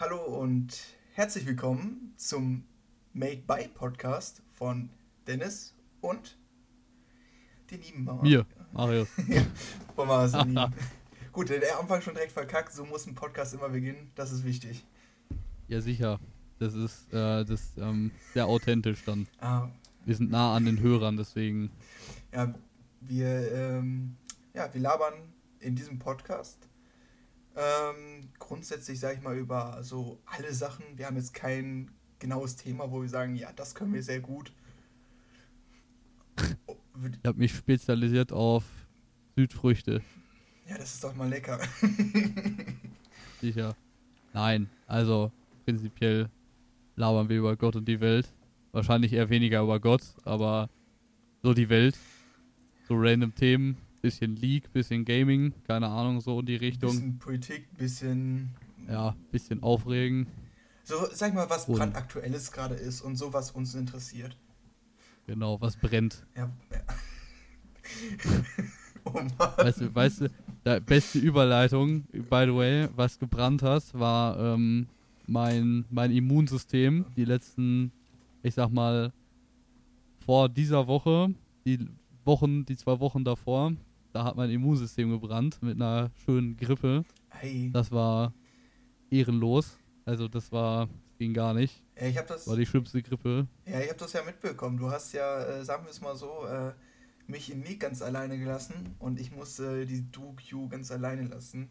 Hallo und herzlich willkommen zum Made by Podcast von Dennis und den lieben Mama. Mir, Marius. von Marius. Gut, der Anfang schon direkt verkackt, so muss ein Podcast immer beginnen, das ist wichtig. Ja, sicher. Das ist, äh, das ähm, sehr authentisch dann. Ah, Wir sind nah an den Hörern, deswegen. ja, wir, ähm, ja, wir labern in diesem Podcast ähm, grundsätzlich, sage ich mal, über so alle Sachen. Wir haben jetzt kein genaues Thema, wo wir sagen, ja, das können wir sehr gut. Oh, Ich habe mich spezialisiert auf Südfrüchte. Ja, das ist doch mal lecker. Sicher. Nein, also prinzipiell labern wir über Gott und die Welt. Wahrscheinlich eher weniger über Gott, aber so die Welt. So random Themen. Bisschen League, bisschen Gaming, keine Ahnung, so in die Richtung. Bisschen Politik, bisschen. Ja, bisschen aufregen. So, sag mal, was brandaktuelles gerade ist und so, was uns interessiert. Genau, was brennt. Ja. oh Mann. Weißt du, weißt du, der beste Überleitung, by the way, was gebrannt hat, war ähm, mein, mein Immunsystem. Die letzten, ich sag mal, vor dieser Woche, die Wochen, die zwei Wochen davor, da hat mein Immunsystem gebrannt mit einer schönen Grippe. Hey, Das war ehrenlos. Also das war, ging gar nicht. ich hab das. War die schlimmste Grippe. Ja, ich habe das ja mitbekommen. Du hast ja, äh, sagen wir es mal so, äh, mich in League ganz alleine gelassen und ich musste die Duke Q ganz alleine lassen.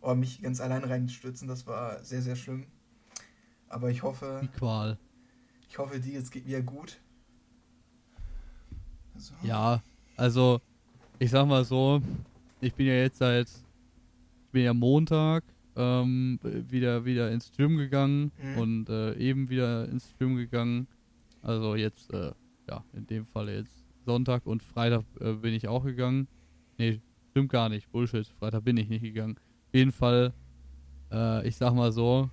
Oder mich ganz alleine reinstürzen. Das war sehr, sehr schlimm. Aber ich hoffe, Die Qual. ich hoffe, dir jetzt geht wieder gut. So. Ja, also ich sag mal so, ich bin ja jetzt seit, ich bin ja Montag ähm, wieder wieder ins Gym gegangen Mhm. und äh, eben wieder ins Gym gegangen. Also jetzt, äh, ja, in dem Falle jetzt Sonntag und Freitag äh, bin ich auch gegangen. Nee, stimmt gar nicht, Bullshit, Freitag bin ich nicht gegangen. Auf jeden Fall, äh, ich sag mal so,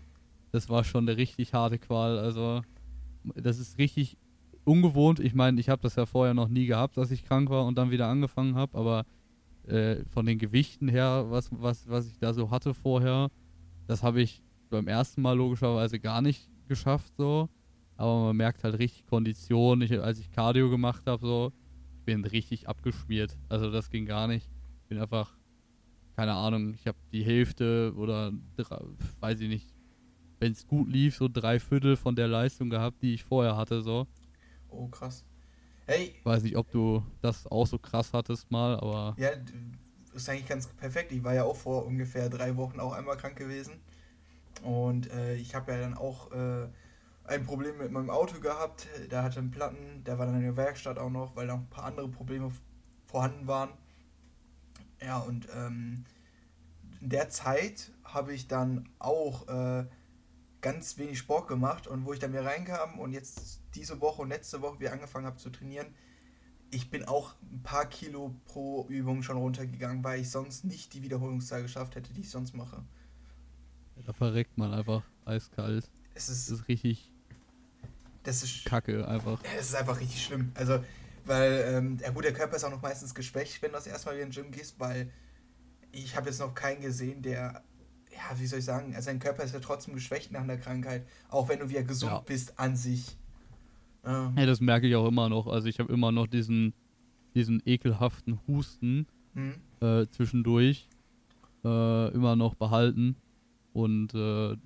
das war schon eine richtig harte Qual. Also das ist richtig ungewohnt. Ich meine, ich habe das ja vorher noch nie gehabt, dass ich krank war und dann wieder angefangen habe, aber äh, von den Gewichten her, was, was, was ich da so hatte vorher, das habe ich beim ersten Mal logischerweise gar nicht geschafft so. Aber man merkt halt richtig Kondition. Ich, als ich Cardio gemacht habe, so, ich bin richtig abgeschmiert. Also das ging gar nicht. Ich bin einfach, keine Ahnung, ich habe die Hälfte oder weiß ich nicht, wenn es gut lief, so drei Viertel von der Leistung gehabt, die ich vorher hatte, so. Oh, krass. Hey, weiß nicht, ob du das auch so krass hattest mal, aber ja, ist eigentlich ganz perfekt. Ich war ja auch vor ungefähr drei Wochen auch einmal krank gewesen. Und äh, ich habe ja dann auch äh, ein Problem mit meinem Auto gehabt. Der hatte einen Platten, der war dann in der Werkstatt auch noch, weil da noch ein paar andere Probleme vorhanden waren. Ja, und ähm, in der Zeit habe ich dann auch äh, ganz wenig Sport gemacht und wo ich dann wieder reinkam und jetzt diese Woche und letzte Woche wieder angefangen habe zu trainieren, ich bin auch ein paar Kilo pro Übung schon runtergegangen, weil ich sonst nicht die Wiederholungszahl geschafft hätte, die ich sonst mache. da verreckt man einfach eiskalt. Es Das ist, ist richtig das ist, kacke einfach. Ja, Es ist einfach richtig schlimm. Also, weil, ähm, ja gut, der Körper ist auch noch meistens geschwächt, wenn du das erstmal wieder in den Gym gehst, weil ich habe jetzt noch keinen gesehen, der, ja, wie soll ich sagen, also dein Körper ist ja trotzdem geschwächt nach einer Krankheit, auch wenn du wieder gesund Ja. bist an sich. Ähm, Ja, das merke ich auch immer noch. Also ich habe immer noch diesen, diesen ekelhaften Husten hm? äh, zwischendurch äh, immer noch behalten. Und äh,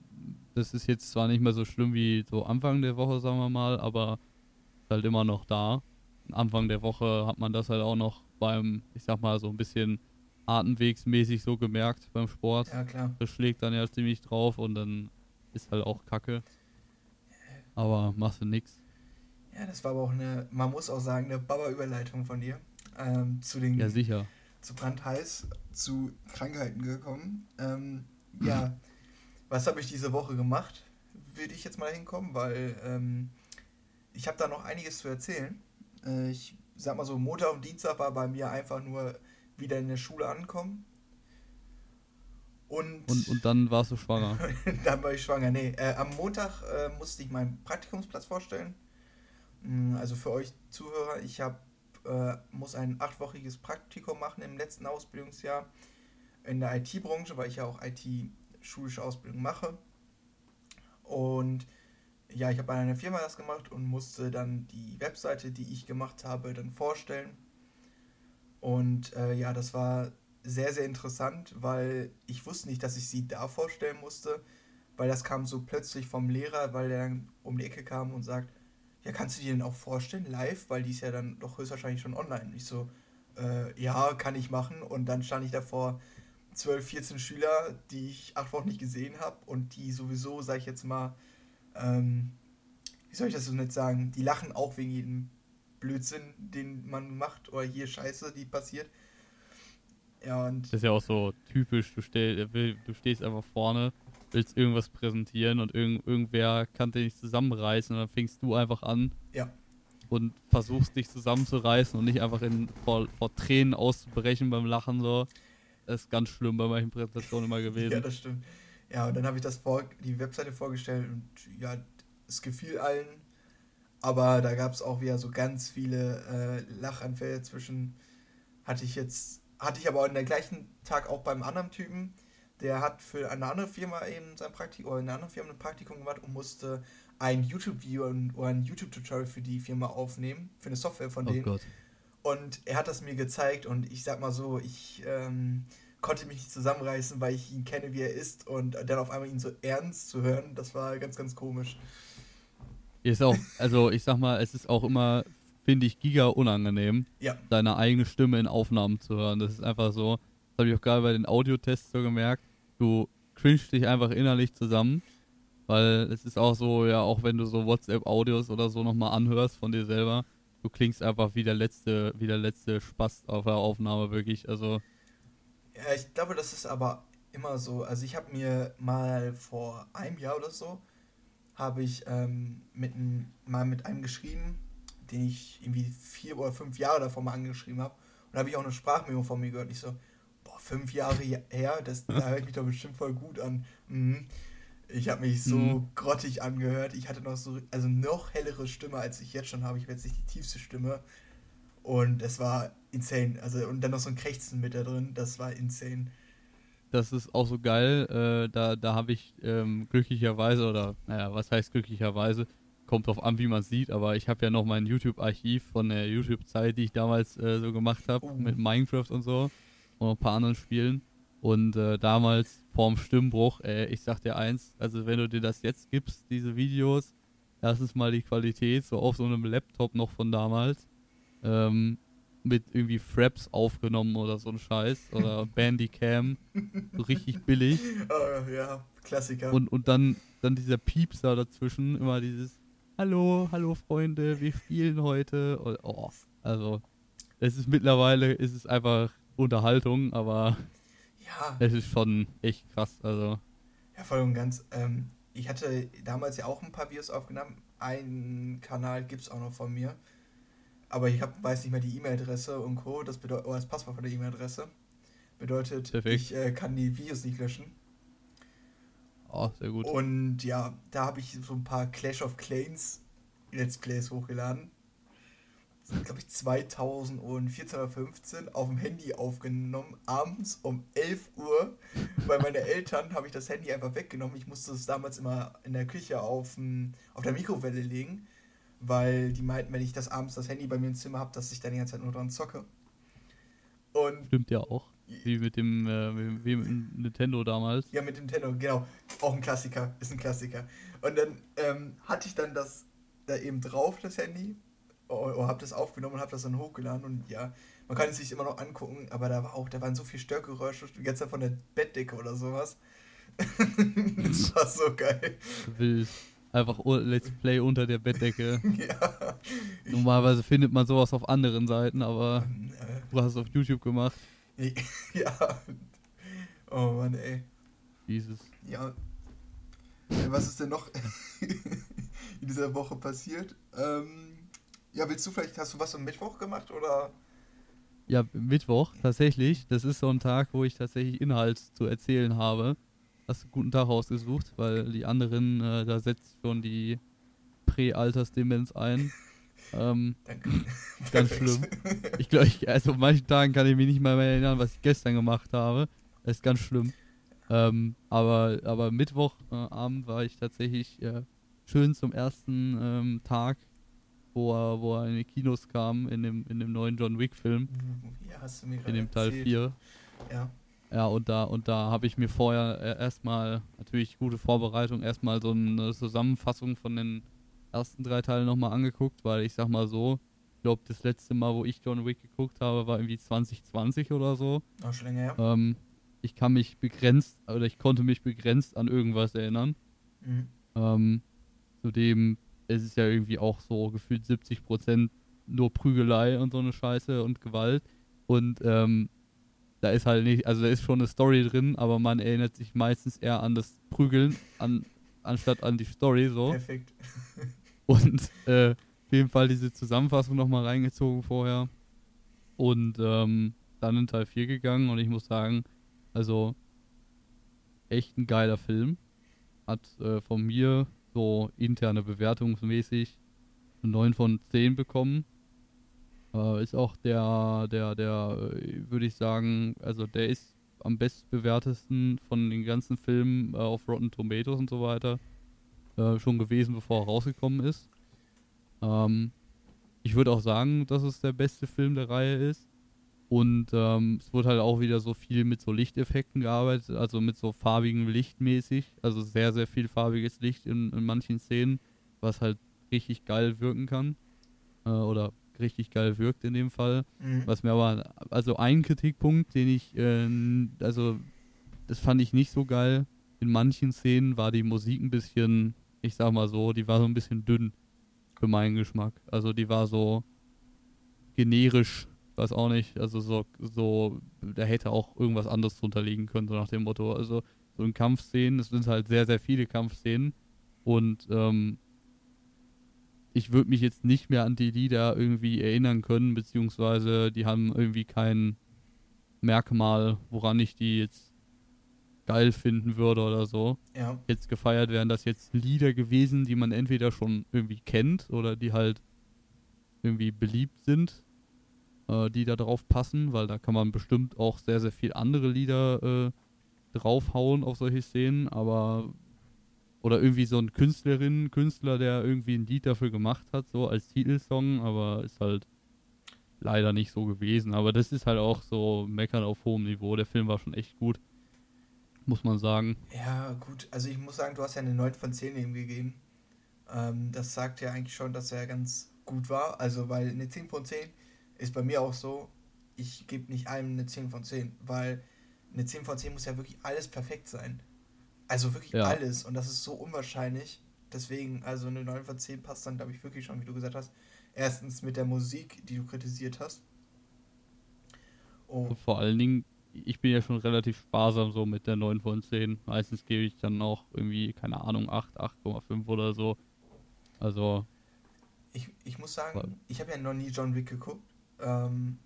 das ist jetzt zwar nicht mehr so schlimm wie so Anfang der Woche, sagen wir mal, aber ist halt immer noch da. Anfang der Woche hat man das halt auch noch beim, ich sag mal, so ein bisschen atemwegsmäßig so gemerkt beim Sport. Ja, klar. Das schlägt dann ja ziemlich drauf und dann ist halt auch Kacke. Aber machst du nix. Ja, das war aber auch eine, man muss auch sagen, eine Baba-Überleitung von dir. Ähm, zu den Ja, sicher. zu brandheiß, zu Krankheiten gekommen. Ähm, ja, was habe ich diese Woche gemacht? Würde ich jetzt mal hinkommen, weil ähm, ich habe da noch einiges zu erzählen. Äh, ich sag mal so, Montag und Dienstag war bei mir einfach nur wieder in der Schule ankommen. Und, Und, und dann warst du schwanger. dann war ich schwanger. Nee, äh, am Montag äh, musste ich meinen Praktikumsplatz vorstellen. Mm, Also für euch Zuhörer, ich hab, äh, muss ein achtwöchiges Praktikum machen im letzten Ausbildungsjahr in der IT-Branche, weil ich ja auch IT-schulische Ausbildung mache. ja, ich habe bei einer Firma das gemacht und musste dann die Webseite, die ich gemacht habe, dann vorstellen. Und äh, ja, das war sehr, sehr interessant, weil ich wusste nicht, dass ich sie da vorstellen musste, weil das kam so plötzlich vom Lehrer, weil der um die Ecke kam und sagt, ja, kannst du dir denn auch vorstellen, live, weil die ist ja dann doch höchstwahrscheinlich schon online. Ich so, äh, ja, kann ich machen. Und dann stand ich davor 12, 14 Schüler, die ich acht Wochen nicht gesehen habe und die sowieso, sag ich jetzt mal, ähm, wie soll ich das so nicht sagen, die lachen auch wegen jedem Blödsinn, den man macht oder hier Scheiße, die passiert. Ja, und. Das ist ja auch so typisch, du, stell, du stehst einfach vorne, willst irgendwas präsentieren und irgend, irgendwer kann dich nicht zusammenreißen und dann fängst du einfach an. Ja. Und versuchst dich zusammenzureißen und nicht einfach in, vor, vor Tränen auszubrechen beim Lachen so. Das ist ganz schlimm bei manchen Präsentationen immer gewesen. ja, das stimmt. Ja, und dann habe ich das vor, die Webseite vorgestellt und ja, es gefiel allen. Aber da gab es auch wieder so ganz viele äh, Lachanfälle zwischen. Hatte ich jetzt, hatte ich aber an der gleichen Tag auch beim anderen Typen, der hat für eine andere Firma eben sein Praktikum oder in einer anderen Firma ein Praktikum gemacht und musste ein YouTube-Video oder ein YouTube-Tutorial für die Firma aufnehmen, für eine Software von oh denen. Gott. Und er hat das mir gezeigt und ich sag mal so, ich ähm, konnte mich nicht zusammenreißen, weil ich ihn kenne, wie er ist und dann auf einmal ihn so ernst zu hören, das war ganz, ganz komisch. Ist auch, also ich sag mal, es ist auch immer, finde ich, giga unangenehm, ja. deine eigene Stimme in Aufnahmen zu hören. Das ist einfach so, das habe ich auch gerade bei den Audiotests so gemerkt, du cringest dich einfach innerlich zusammen, weil es ist auch so, ja, auch wenn du so WhatsApp-Audios oder so nochmal anhörst von dir selber, du klingst einfach wie der letzte, wie der letzte Spaß auf der Aufnahme, wirklich, also. Ja, ich glaube, das ist aber immer so, also ich habe mir mal vor einem Jahr oder so, habe ich ähm, mit mal mit einem geschrieben, den ich irgendwie vier oder fünf Jahre davor mal angeschrieben habe. Und da habe ich auch eine Sprachmemo von mir gehört. Ich so, boah, fünf Jahre her, das, da höre ich mich doch bestimmt voll gut an. Mhm. Ich habe mich so mhm. grottig angehört. Ich hatte noch so, also noch hellere Stimme, als ich jetzt schon habe. Ich habe jetzt nicht die tiefste Stimme. Und es war insane. Also, und dann noch so ein Krächzen mit da drin. Das war insane das ist auch so geil. Äh, da da habe ich ähm, glücklicherweise, oder naja, was heißt glücklicherweise, kommt drauf an, wie man sieht, aber ich habe ja noch mein YouTube-Archiv von der YouTube-Zeit, die ich damals äh, so gemacht habe, oh. mit Minecraft und so und ein paar anderen Spielen. Und äh, damals vorm Stimmbruch, äh, ich sag dir eins, also wenn du dir das jetzt gibst, diese Videos, erstens mal die Qualität, so auf so einem Laptop noch von damals. Ähm, mit irgendwie Fraps aufgenommen oder so ein Scheiß oder Bandicam, so richtig billig. Oh, ja, Klassiker. Und, und dann, dann dieser Piepser dazwischen, immer dieses Hallo, hallo Freunde, wir spielen heute. Oh, also, es ist mittlerweile, ist es einfach Unterhaltung, aber ja. es ist schon echt krass, also. Ja, voll und ganz. Ähm, ich hatte damals ja auch ein paar Videos aufgenommen. Einen Kanal gibt es auch noch von mir aber ich hab, weiß nicht mehr die E-Mail-Adresse und Co. Das bedeutet, oder das Passwort von der E-Mail-Adresse. Bedeutet, Perfekt. ich äh, kann die Videos nicht löschen. Oh, sehr gut. Und ja, da habe ich so ein paar Clash of Clans Let's Plays hochgeladen. Glaube ich 2014 oder 15 auf dem Handy aufgenommen, abends um 11 Uhr. Bei meinen Eltern habe ich das Handy einfach weggenommen. Ich musste es damals immer in der Küche auf, auf der Mikrowelle legen weil die meinten, wenn ich das abends das Handy bei mir im Zimmer habe, dass ich dann die ganze Zeit nur dran zocke. Und Stimmt ja auch. Wie mit dem äh, wie mit Nintendo damals. Ja, mit Nintendo, genau. Auch ein Klassiker. Ist ein Klassiker. Und dann ähm, hatte ich dann das da eben drauf, das Handy. Oder oh, oh, hab das aufgenommen und hab das dann hochgeladen. Und ja, man kann es sich immer noch angucken, aber da war auch, da waren so viel Störgeräusche, jetzt von der Bettdecke oder sowas. das war so geil. Wild. Einfach Let's Play unter der Bettdecke. ja. Normalerweise findet man sowas auf anderen Seiten, aber du hast es auf YouTube gemacht. ja. Oh Mann, ey. Jesus. Ja. Was ist denn noch in dieser Woche passiert? Ähm, ja, willst du vielleicht, hast du was am Mittwoch gemacht oder? Ja, Mittwoch, tatsächlich. Das ist so ein Tag, wo ich tatsächlich Inhalt zu erzählen habe hast du einen guten Tag ausgesucht, weil die anderen, äh, da setzt schon die Prä-Altersdemenz ein. Ähm, Danke. Ganz schlimm. Ich glaube, also an manchen Tagen kann ich mich nicht mal mehr erinnern, was ich gestern gemacht habe. Das ist ganz schlimm. Ähm, aber, aber Mittwochabend äh, war ich tatsächlich äh, schön zum ersten ähm, Tag, wo er, wo er in die Kinos kam, in dem, in dem neuen John Wick-Film. Ja, hast du mir In dem Teil erzählt. 4. Ja. Ja, und da, und da habe ich mir vorher äh, erstmal, natürlich gute Vorbereitung, erstmal so eine Zusammenfassung von den ersten drei Teilen nochmal angeguckt, weil ich sag mal so, ich glaube, das letzte Mal, wo ich John Wick geguckt habe, war irgendwie 2020 oder so. Auch schon länger her. Ähm, ich kann mich begrenzt, oder ich konnte mich begrenzt an irgendwas erinnern. Mhm. Ähm, zudem es ist ja irgendwie auch so gefühlt 70% nur Prügelei und so eine Scheiße und Gewalt. Und ähm, da ist halt nicht, also da ist schon eine Story drin, aber man erinnert sich meistens eher an das Prügeln, an, anstatt an die Story so. Perfekt. Und äh, auf jeden Fall diese Zusammenfassung nochmal reingezogen vorher. Und ähm, dann in Teil 4 gegangen und ich muss sagen, also echt ein geiler Film. Hat äh, von mir so interne bewertungsmäßig eine 9 von 10 bekommen. Äh, ist auch der, der, der, äh, würde ich sagen, also der ist am bestbewertesten von den ganzen Filmen äh, auf Rotten Tomatoes und so weiter äh, schon gewesen, bevor er rausgekommen ist. Ähm, ich würde auch sagen, dass es der beste Film der Reihe ist. Und ähm, es wird halt auch wieder so viel mit so Lichteffekten gearbeitet, also mit so farbigem Licht mäßig. Also sehr, sehr viel farbiges Licht in, in manchen Szenen, was halt richtig geil wirken kann. Äh, oder richtig geil wirkt in dem Fall. Mhm. Was mir aber, also ein Kritikpunkt, den ich, äh, also das fand ich nicht so geil. In manchen Szenen war die Musik ein bisschen, ich sag mal so, die war so ein bisschen dünn für meinen Geschmack. Also die war so generisch, weiß auch nicht. Also so, so, da hätte auch irgendwas anderes drunter liegen können, so nach dem Motto. Also so in Kampfszenen, es sind halt sehr, sehr viele Kampfszenen und ähm, ich würde mich jetzt nicht mehr an die Lieder irgendwie erinnern können, beziehungsweise die haben irgendwie kein Merkmal, woran ich die jetzt geil finden würde oder so. Ja. Jetzt gefeiert wären das jetzt Lieder gewesen, die man entweder schon irgendwie kennt oder die halt irgendwie beliebt sind, äh, die da drauf passen, weil da kann man bestimmt auch sehr, sehr viel andere Lieder äh, draufhauen auf solche Szenen, aber oder irgendwie so ein Künstlerin, Künstler, der irgendwie ein Lied dafür gemacht hat, so als Titelsong, aber ist halt leider nicht so gewesen. Aber das ist halt auch so meckern auf hohem Niveau. Der Film war schon echt gut, muss man sagen. Ja, gut. Also ich muss sagen, du hast ja eine 9 von 10 ihm gegeben. Ähm, das sagt ja eigentlich schon, dass er ganz gut war. Also, weil eine 10 von 10 ist bei mir auch so, ich gebe nicht allem eine 10 von 10, weil eine 10 von 10 muss ja wirklich alles perfekt sein. Also wirklich Ja. alles. Und das ist so unwahrscheinlich. Deswegen, also eine 9 von 10 passt dann, glaube ich, wirklich schon, wie du gesagt hast. Erstens mit der Musik, die du kritisiert hast. Oh, Und vor allen Dingen, ich bin ja schon relativ sparsam so mit der 9 von 10. Meistens gebe ich dann auch irgendwie, keine Ahnung, 8, 8,5 oder so. Also, Ich, ich muss sagen, ich habe ja noch nie John Wick geguckt. Ähm,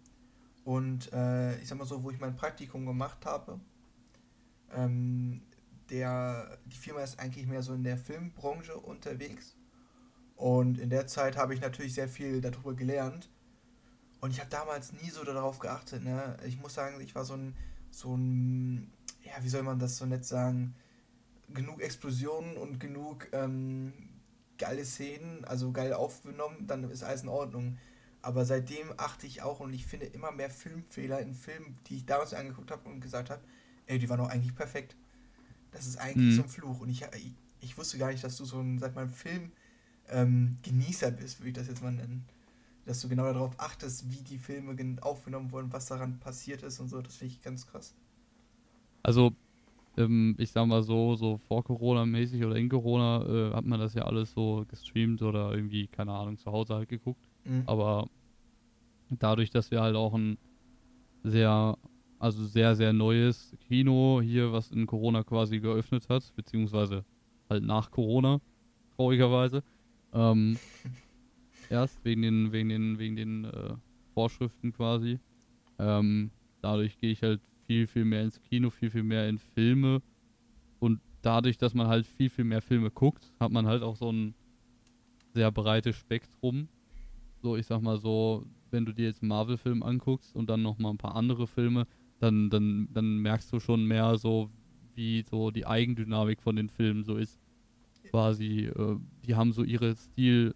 und äh, ich sag mal so, wo ich mein Praktikum gemacht habe, ähm, der, die Firma ist eigentlich mehr so in der Filmbranche unterwegs. Und in der Zeit habe ich natürlich sehr viel darüber gelernt. Und ich habe damals nie so darauf geachtet. Ne? Ich muss sagen, ich war so ein, so ein, ja, wie soll man das so nett sagen, genug Explosionen und genug ähm, geile Szenen, also geil aufgenommen, dann ist alles in Ordnung. Aber seitdem achte ich auch und ich finde immer mehr Filmfehler in Filmen, die ich damals angeguckt habe und gesagt habe, ey, die waren doch eigentlich perfekt. Das ist eigentlich Mhm. so ein Fluch. Und ich, ich, ich wusste gar nicht, dass du so ein, sag mal, Film ähm, Genießer bist, würde ich das jetzt mal nennen. Dass du genau darauf achtest, wie die Filme gen- aufgenommen wurden, was daran passiert ist und so. Das finde ich ganz krass. also, ähm, ich sag mal so, so vor Corona mäßig oder in Corona äh, hat man das ja alles so gestreamt oder irgendwie, keine Ahnung, zu Hause halt geguckt. Mhm. Aber dadurch, dass wir halt auch ein sehr, also sehr, sehr neues Kino hier, was in Corona quasi geöffnet hat, beziehungsweise halt nach Corona, traurigerweise, ähm, erst wegen den, wegen den, wegen den äh, Vorschriften quasi. Ähm, dadurch gehe ich halt viel, viel mehr ins Kino, viel, viel mehr in Filme. Und dadurch, dass man halt viel, viel mehr Filme guckt, hat man halt auch so ein sehr breites Spektrum. So, ich sag mal so, wenn du dir jetzt einen Marvel-Film anguckst und dann noch mal ein paar andere Filme, dann, dann, dann merkst du schon mehr so, wie so die Eigendynamik von den Filmen so ist. quasi, äh, die haben so ihre Stil,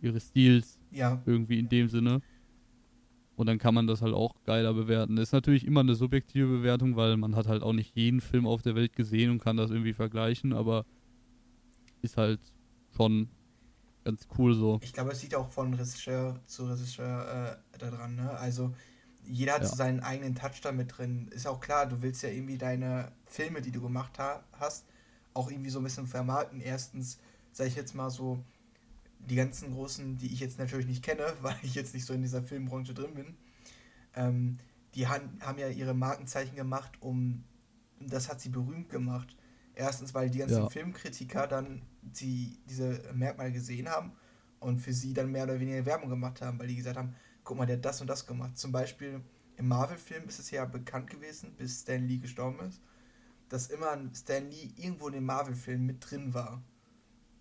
ihre Stils Ja, irgendwie in dem Sinne. Und dann kann man das halt auch geiler bewerten. Das ist natürlich immer eine subjektive Bewertung, weil man hat halt auch nicht jeden Film auf der Welt gesehen und kann das irgendwie vergleichen, aber ist halt schon ganz cool so. ich glaube, es liegt auch von Regisseur zu Regisseur äh, da dran, ne? Also jeder hat Ja. so seinen eigenen Touch da mit drin. Ist auch klar, du willst ja irgendwie deine Filme, die du gemacht ha hast, auch irgendwie so ein bisschen vermarkten. Erstens, sag ich jetzt mal so, die ganzen großen, die ich jetzt natürlich nicht kenne, weil ich jetzt nicht so in dieser Filmbranche drin bin, ähm, die han, haben ja ihre Markenzeichen gemacht, um das hat sie berühmt gemacht. Erstens, weil die ganzen Ja. Filmkritiker dann die, diese Merkmale gesehen haben und für sie dann mehr oder weniger Werbung gemacht haben, weil die gesagt haben, guck mal, der hat das und das gemacht. Zum Beispiel im Marvel-Film ist es ja bekannt gewesen, bis Stan Lee gestorben ist, dass immer ein Stan Lee irgendwo in dem Marvel-Film mit drin war.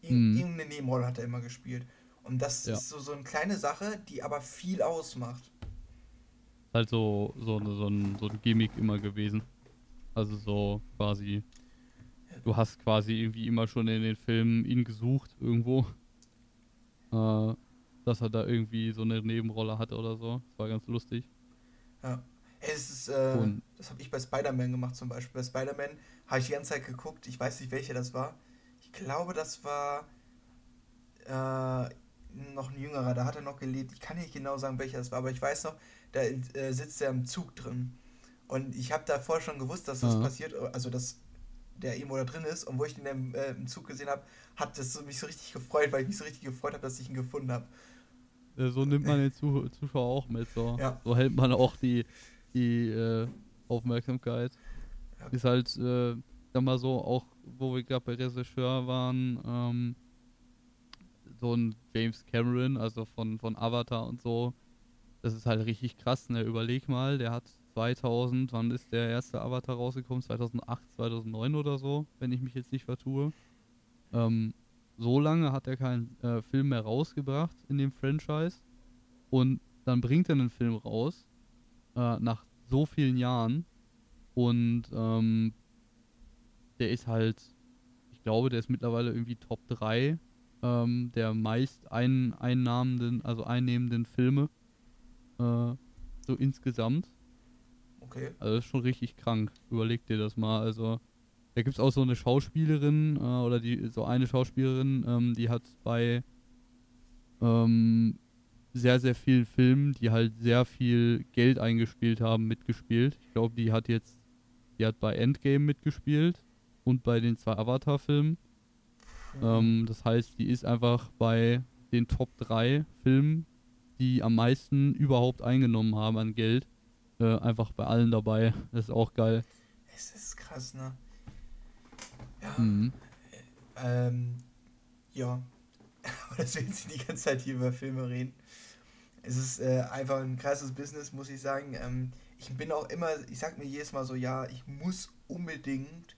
Ir Mhm. Irgendeine Nebenrolle hat er immer gespielt. Und das Ja. ist so, so eine kleine Sache, die aber viel ausmacht. Halt so, so, so, ein, so ein Gimmick immer gewesen. Also so quasi, du hast quasi irgendwie immer schon in den Filmen ihn gesucht irgendwo. Äh, dass er da irgendwie so eine Nebenrolle hatte oder so. Das war ganz lustig. Ja. Es ist, äh, Und- das habe ich bei Spider-Man gemacht zum Beispiel. Bei Spider-Man habe ich die ganze Zeit geguckt, ich weiß nicht, welcher das war. Ich glaube, das war äh, noch ein jüngerer, da hat er noch gelebt. Ich kann nicht genau sagen, welcher das war, aber ich weiß noch, da äh, sitzt er im Zug drin. Und ich habe davor schon gewusst, dass das Aha. passiert, also dass der irgendwo da drin ist. Und wo ich ihn im, äh, im Zug gesehen habe, hat das mich so richtig gefreut, weil ich mich so richtig gefreut habe, dass ich ihn gefunden habe. Äh, so nimmt man den Zuh Zuschauer auch mit. So, Ja. so hält man auch die, die äh, Aufmerksamkeit. Ja. Ist halt, äh, sag mal so, auch wo wir gerade bei Regisseur waren, ähm, so ein James Cameron, also von, von Avatar und so, das ist halt richtig krass, ne? Überleg mal, der hat 2000, wann ist der erste Avatar rausgekommen? 2008, 2009 oder so, wenn ich mich jetzt nicht vertue. Ähm, so lange hat er keinen äh, Film mehr rausgebracht in dem Franchise und dann bringt er einen Film raus äh, nach so vielen Jahren und ähm, der ist halt, ich glaube, der ist mittlerweile irgendwie Top 3 ähm, der meist ein, einnahmenden, also einnehmenden Filme äh, so insgesamt. Okay. Also das ist schon richtig krank. Überleg dir das mal. Also da gibt es auch so eine Schauspielerin äh, oder die so eine Schauspielerin, ähm, die hat bei ähm, sehr, sehr vielen Filmen, die halt sehr viel Geld eingespielt haben, mitgespielt. Ich glaube, die hat jetzt, die hat bei Endgame mitgespielt und bei den zwei Avatar-Filmen. Ähm, das heißt, die ist einfach bei den Top 3 Filmen, die am meisten überhaupt eingenommen haben an Geld, äh, einfach bei allen dabei. Das ist auch geil. Es ist krass, ne? Ja. Mhm. Ähm, ja. Aber dass wir jetzt die ganze Zeit hier über Filme reden. Es ist äh, einfach ein krasses Business, muss ich sagen. Ähm, ich bin auch immer, ich sag mir jedes Mal so, ja, ich muss unbedingt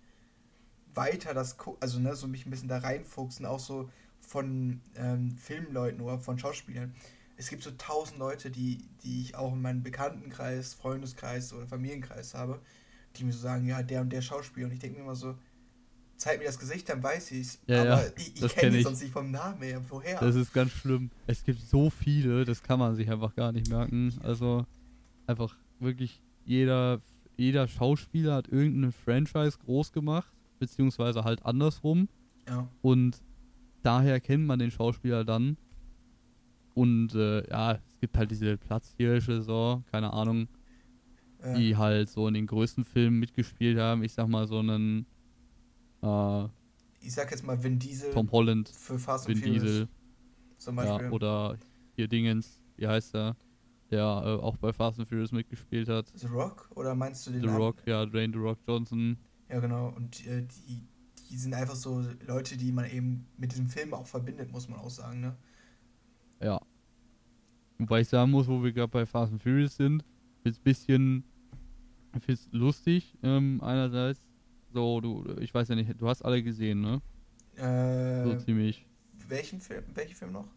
weiter das gucken, also ne, so mich ein bisschen da reinfuchsen, auch so von ähm, Filmleuten oder von Schauspielern. Es gibt so tausend Leute, die, die ich auch in meinem Bekanntenkreis, Freundeskreis oder Familienkreis habe, die mir so sagen, ja, der und der Schauspieler. Und ich denke mir immer so, zeig mir das Gesicht, dann weiß ich's. Ja, aber ja, ich, ich kenne kenn sonst nicht vom Namen her. Woher? Das ist ganz schlimm. Es gibt so viele, das kann man sich einfach gar nicht merken. Also einfach wirklich jeder, jeder Schauspieler hat irgendeine Franchise groß gemacht, beziehungsweise halt andersrum. ja. Und daher kennt man den Schauspieler dann. Und äh, ja, es gibt halt diese Platzhirsche, so, keine Ahnung, Äh, die halt so in den größten Filmen mitgespielt haben. Ich sag mal so einen äh, ich sag jetzt mal Vin Diesel Tom Holland, für Fast and Vin Furious Diesel, zum Beispiel. ja, oder hier Dingens, wie heißt er, der äh, auch bei Fast and Furious mitgespielt hat. The Rock? Oder meinst du den The Namen? Rock, ja, Dwayne The Rock Johnson. Ja, genau. Und äh, die, die sind einfach so Leute, die man eben mit diesem Film auch verbindet, muss man auch sagen, ne? Ja. Wobei ich sagen muss, wo wir gerade bei Fast and Furious sind, ist ein bisschen, es lustig, ähm, einerseits. So, du, ich weiß ja nicht, du hast alle gesehen, ne? So Äh, ziemlich. welchen Film? Welchen Film noch?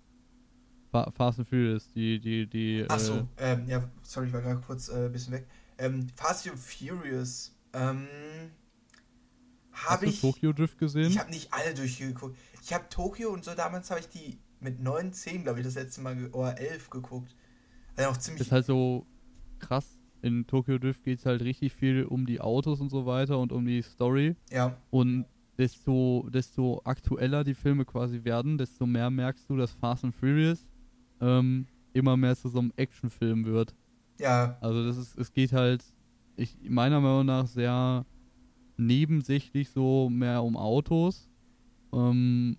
Fa Fast and Furious, die, die, die. Ach äh, so, ähm, ja, sorry, ich war gerade kurz äh, ein bisschen weg. Ähm, Fast and Furious, ähm, Habe ich. Tokyo Drift gesehen? Ich habe nicht alle durchgeguckt. Ich habe Tokio und so damals habe ich die mit 9, 10, glaube ich, das letzte Mal oder 11 geguckt. Also auch ziemlich. Das ist halt so krass. In Tokyo Drift geht es halt richtig viel um die Autos und so weiter und um die Story. Ja. Und desto, desto aktueller die Filme quasi werden, desto mehr merkst du, dass Fast and Furious ähm, immer mehr zu so einem Actionfilm wird. Ja. Also das ist, es geht halt, ich meiner Meinung nach sehr nebensächlich so mehr um Autos. Ähm,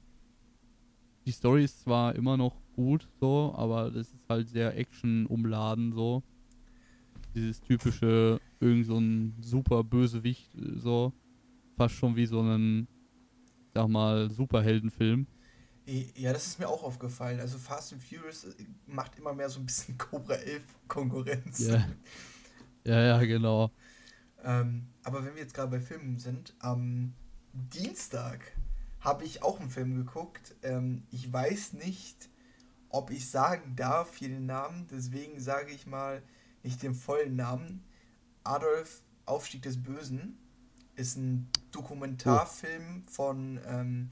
die Story ist zwar immer noch gut so, aber das ist halt sehr Action umladen so. Dieses typische, irgend so ein super Bösewicht so, fast schon wie so ein, sag mal, Superheldenfilm. Ja, das ist mir auch aufgefallen. Also Fast and Furious äh, macht immer mehr so ein bisschen Cobra 11 Konkurrenz. Ja, ja, ja genau. Ähm, aber wenn wir jetzt gerade bei Filmen sind, am Dienstag habe ich auch einen Film geguckt. Ähm, ich weiß nicht, ob ich sagen darf hier den Namen, deswegen sage ich mal nicht den vollen Namen. Adolf Aufstieg des Bösen ist ein Dokumentarfilm von, ähm,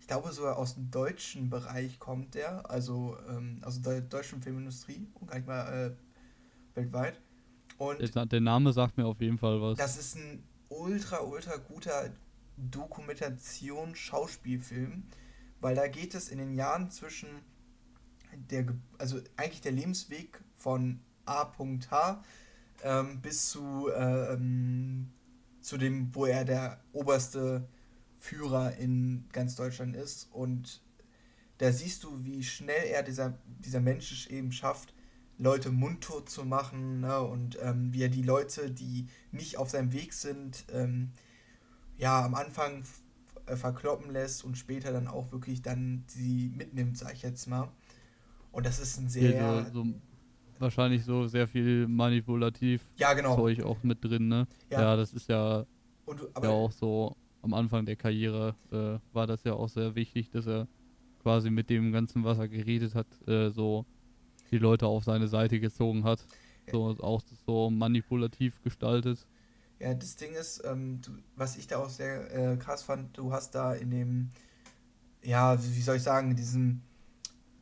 ich glaube sogar aus dem deutschen Bereich kommt der, also ähm, aus der deutschen Filmindustrie und gar nicht mal äh, weltweit. Und der, der Name sagt mir auf jeden Fall was. Das ist ein ultra, ultra guter Dokumentation-Schauspielfilm, weil da geht es in den Jahren zwischen der, also eigentlich der Lebensweg von A.H. Ähm, bis zu, ähm, zu dem, wo er der oberste Führer in ganz Deutschland ist. Und da siehst du, wie schnell er dieser, dieser Mensch eben schafft, Leute mundtot zu machen ne? und ähm, wie er die Leute, die nicht auf seinem Weg sind, ähm, ja, am Anfang äh, verkloppen lässt und später dann auch wirklich dann sie mitnimmt, sag ich jetzt mal. Und das ist ein sehr. Ja, so, so, wahrscheinlich so sehr viel manipulativ ja, genau. Zeug auch mit drin, ne? Ja, ja das ist ja, und, ja auch so am Anfang der Karriere äh, war das ja auch sehr wichtig, dass er quasi mit dem ganzen, was er geredet hat, äh, so die Leute auf seine Seite gezogen hat. So auch so manipulativ gestaltet. Ja, das Ding ist, ähm, du, was ich da auch sehr äh, krass fand, du hast da in dem, ja, wie soll ich sagen, in diesem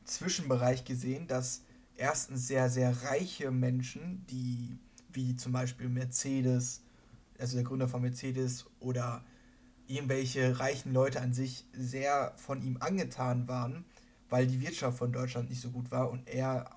Zwischenbereich gesehen, dass erstens sehr, sehr reiche Menschen, die, wie zum Beispiel Mercedes, also der Gründer von Mercedes oder irgendwelche reichen Leute an sich sehr von ihm angetan waren, weil die Wirtschaft von Deutschland nicht so gut war und er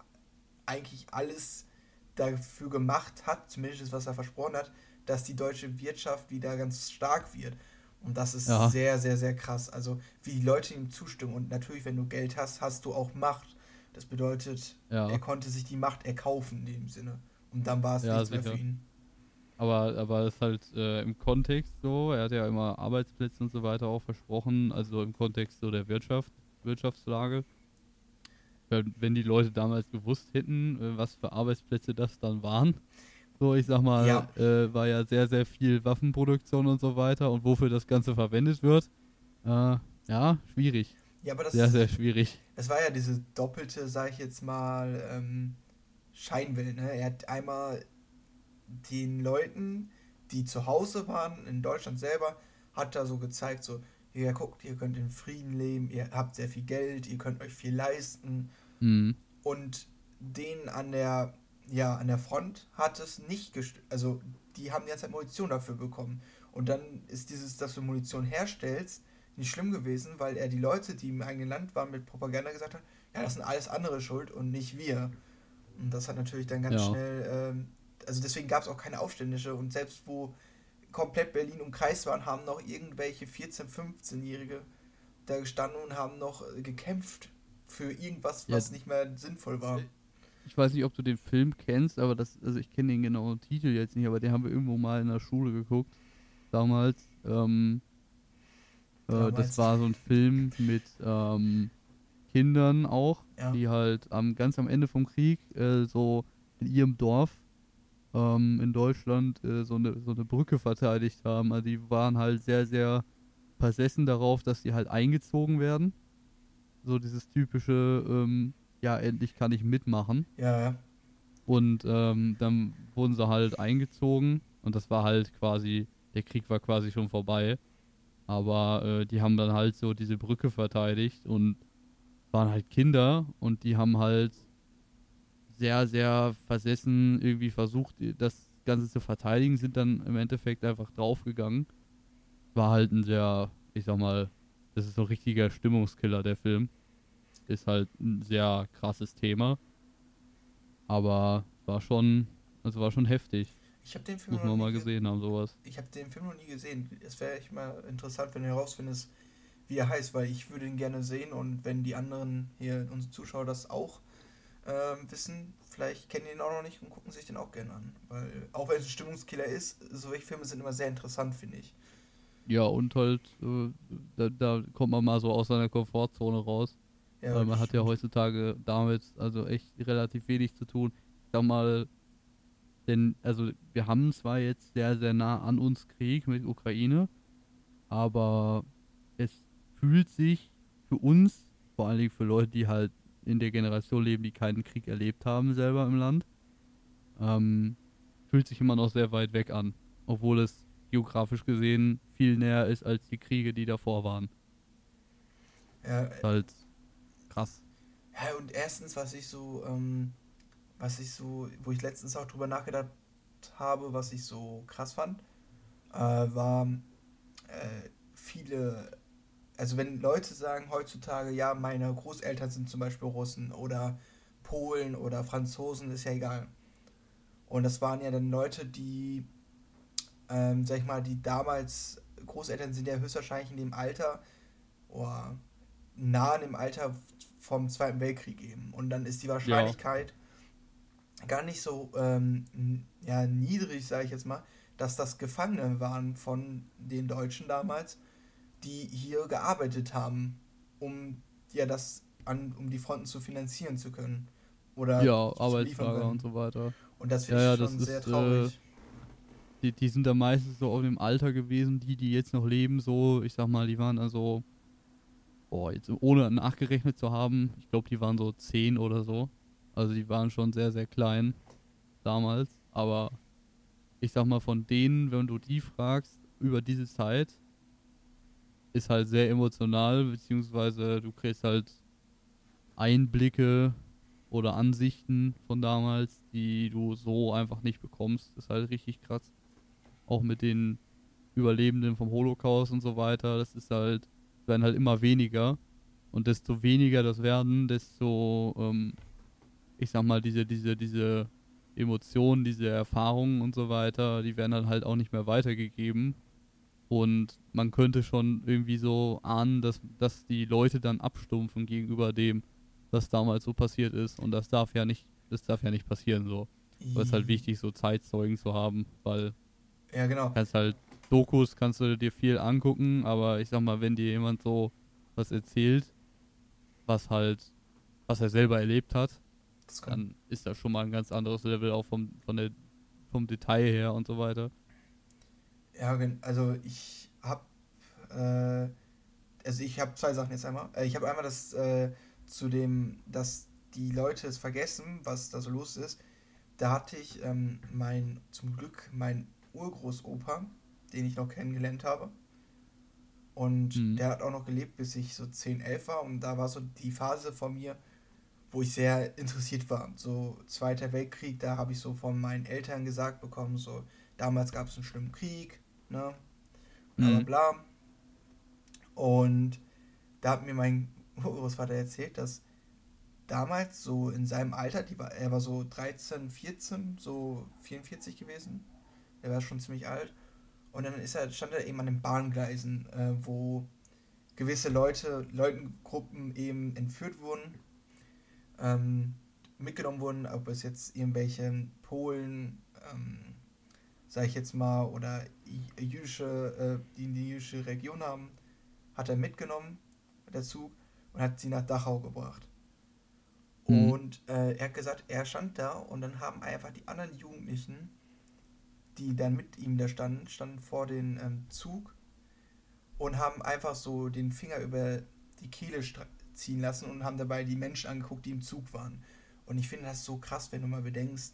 eigentlich alles dafür gemacht hat, zumindest was er versprochen hat, dass die deutsche Wirtschaft wieder ganz stark wird. Und das ist ja. sehr, sehr, sehr krass. Also wie die Leute ihm zustimmen. Und natürlich, wenn du Geld hast, hast du auch Macht. Das bedeutet, ja. er konnte sich die Macht erkaufen in dem Sinne. Und dann war es ja, nichts sicher. mehr für ihn. Aber, aber es ist halt äh, im Kontext so, er hat ja immer Arbeitsplätze und so weiter auch versprochen, also im Kontext so der Wirtschaft, Wirtschaftslage. Wenn, wenn die Leute damals gewusst hätten, äh, was für Arbeitsplätze das dann waren, so, ich sag mal, ja. Äh, war ja sehr, sehr viel Waffenproduktion und so weiter und wofür das Ganze verwendet wird. Äh, ja, schwierig. Ja, aber das sehr, sehr schwierig. Es war ja diese doppelte, sag ich jetzt mal, ähm, Scheinwelt. Ne? Er hat einmal den Leuten, die zu Hause waren, in Deutschland selber, hat da so gezeigt, so, ja, guckt, ihr könnt in Frieden leben, ihr habt sehr viel Geld, ihr könnt euch viel leisten. Mhm. Und denen an der ja, an der Front hat es nicht gest also die haben die ganze Zeit Munition dafür bekommen. Und dann ist dieses, dass du Munition herstellst, nicht schlimm gewesen, weil er die Leute, die im eigenen Land waren, mit Propaganda gesagt hat, ja, das sind alles andere schuld und nicht wir. Und das hat natürlich dann ganz ja. schnell, ähm, also deswegen gab es auch keine Aufständische und selbst wo komplett Berlin umkreist waren, haben noch irgendwelche 14-, 15-Jährige da gestanden und haben noch gekämpft für irgendwas, was ja. nicht mehr sinnvoll war. Ich weiß nicht, ob du den Film kennst, aber das, also ich kenne den genauen Titel jetzt nicht, aber den haben wir irgendwo mal in der Schule geguckt. Damals. Ähm, äh, das war so ein Film mit ähm, Kindern auch, ja. die halt am, ganz am Ende vom Krieg äh, so in ihrem Dorf ähm, in Deutschland äh, so, eine, so eine Brücke verteidigt haben. Also die waren halt sehr, sehr versessen darauf, dass die halt eingezogen werden. So dieses typische, ähm, ja, endlich kann ich mitmachen. Ja, ja. Und ähm, dann wurden sie halt eingezogen und das war halt quasi, der Krieg war quasi schon vorbei. Aber äh, die haben dann halt so diese Brücke verteidigt und waren halt Kinder und die haben halt sehr, sehr versessen irgendwie versucht, das Ganze zu verteidigen, sind dann im Endeffekt einfach draufgegangen. War halt ein sehr, ich sag mal, das ist so ein richtiger Stimmungskiller, der Film. Ist halt ein sehr krasses Thema. Aber war schon, also war schon heftig. Ich habe den Film Muss man mal gesehen haben, sowas. Ich habe den Film noch nie gesehen. Es wäre echt mal interessant, wenn du herausfindest, wie er heißt, weil ich würde ihn gerne sehen und wenn die anderen hier, unsere Zuschauer, das auch ähm, wissen, vielleicht kennen ihn auch noch nicht und gucken sich den auch gerne an. Weil auch wenn es ein Stimmungskiller ist, solche Filme sind immer sehr interessant, finde ich. Ja, und halt, äh, da, da, kommt man mal so aus seiner Komfortzone raus. Ja, weil man hat ja heutzutage damit also echt relativ wenig zu tun. Ich sag mal, denn, also wir haben zwar jetzt sehr, sehr nah an uns Krieg mit Ukraine, aber es fühlt sich für uns, vor allen Dingen für Leute, die halt in der Generation leben, die keinen Krieg erlebt haben selber im Land, ähm, fühlt sich immer noch sehr weit weg an, obwohl es geografisch gesehen viel näher ist als die Kriege, die davor waren. Ja, ist halt krass. Ja, und erstens, was ich so, ähm, was ich so, wo ich letztens auch drüber nachgedacht habe, was ich so krass fand, äh, war äh, viele, also wenn Leute sagen heutzutage, ja, meine Großeltern sind zum Beispiel Russen oder Polen oder Franzosen, ist ja egal. Und das waren ja dann Leute, die ähm, sag ich mal, die damals Großeltern sind ja höchstwahrscheinlich in dem Alter oder nah in dem Alter vom Zweiten Weltkrieg eben. Und dann ist die Wahrscheinlichkeit ja. Gar nicht so ähm, ja, niedrig, sage ich jetzt mal, dass das Gefangene waren von den Deutschen damals, die hier gearbeitet haben, um ja das an, um die Fronten zu finanzieren zu können. Oder ja, Arbeitslager und so weiter. Und das finde ja, ich ja, schon sehr ist, traurig. Äh, die, die sind da meistens so auf dem Alter gewesen, die, die jetzt noch leben, so, ich sag mal, die waren also, boah, jetzt ohne nachgerechnet zu haben, ich glaube, die waren so zehn oder so. Also die waren schon sehr, sehr klein damals. Aber ich sag mal, von denen, wenn du die fragst über diese Zeit, ist halt sehr emotional, beziehungsweise du kriegst halt Einblicke oder Ansichten von damals, die du so einfach nicht bekommst. Ist halt richtig krass auch mit den Überlebenden vom Holocaust und so weiter, das ist halt, werden halt immer weniger. Und desto weniger das werden, desto, ähm, ich sag mal, diese, diese, diese Emotionen, diese Erfahrungen und so weiter, die werden dann halt auch nicht mehr weitergegeben. Und man könnte schon irgendwie so ahnen, dass, dass die Leute dann abstumpfen gegenüber dem, was damals so passiert ist. Und das darf ja nicht, das darf ja nicht passieren so. Es ist halt wichtig, so Zeitzeugen zu haben, weil ja, genau. Kannst halt Dokus kannst du dir viel angucken, aber ich sag mal, wenn dir jemand so was erzählt, was halt, was er selber erlebt hat, dann ist das schon mal ein ganz anderes Level auch vom, von der, vom Detail her und so weiter. Ja, also ich hab, äh, also ich habe zwei Sachen jetzt einmal. Äh, ich habe einmal das äh, zu dem, dass die Leute es vergessen, was da so los ist. Da hatte ich ähm, mein, zum Glück mein Urgroßopa, den ich noch kennengelernt habe. Und mhm. der hat auch noch gelebt, bis ich so 10, 11 war. Und da war so die Phase von mir, wo ich sehr interessiert war. So Zweiter Weltkrieg, da habe ich so von meinen Eltern gesagt bekommen, so damals gab es einen schlimmen Krieg, ne? Bla bla mhm. bla. Und da hat mir mein Großvater erzählt, dass damals so in seinem Alter, die war, er war so 13, 14, so 44 gewesen, der war schon ziemlich alt. Und dann ist er, stand er eben an den Bahngleisen, äh, wo gewisse Leute, Leutengruppen eben entführt wurden, ähm, mitgenommen wurden, ob es jetzt irgendwelche Polen, ähm, sag ich jetzt mal, oder jüdische, äh, die in die jüdische Region haben, hat er mitgenommen, der Zug, und hat sie nach Dachau gebracht. Mhm. Und äh, er hat gesagt, er stand da und dann haben einfach die anderen Jugendlichen die dann mit ihm da standen, standen vor dem ähm, Zug und haben einfach so den Finger über die Kehle ziehen lassen und haben dabei die Menschen angeguckt, die im Zug waren. Und ich finde das so krass, wenn du mal bedenkst,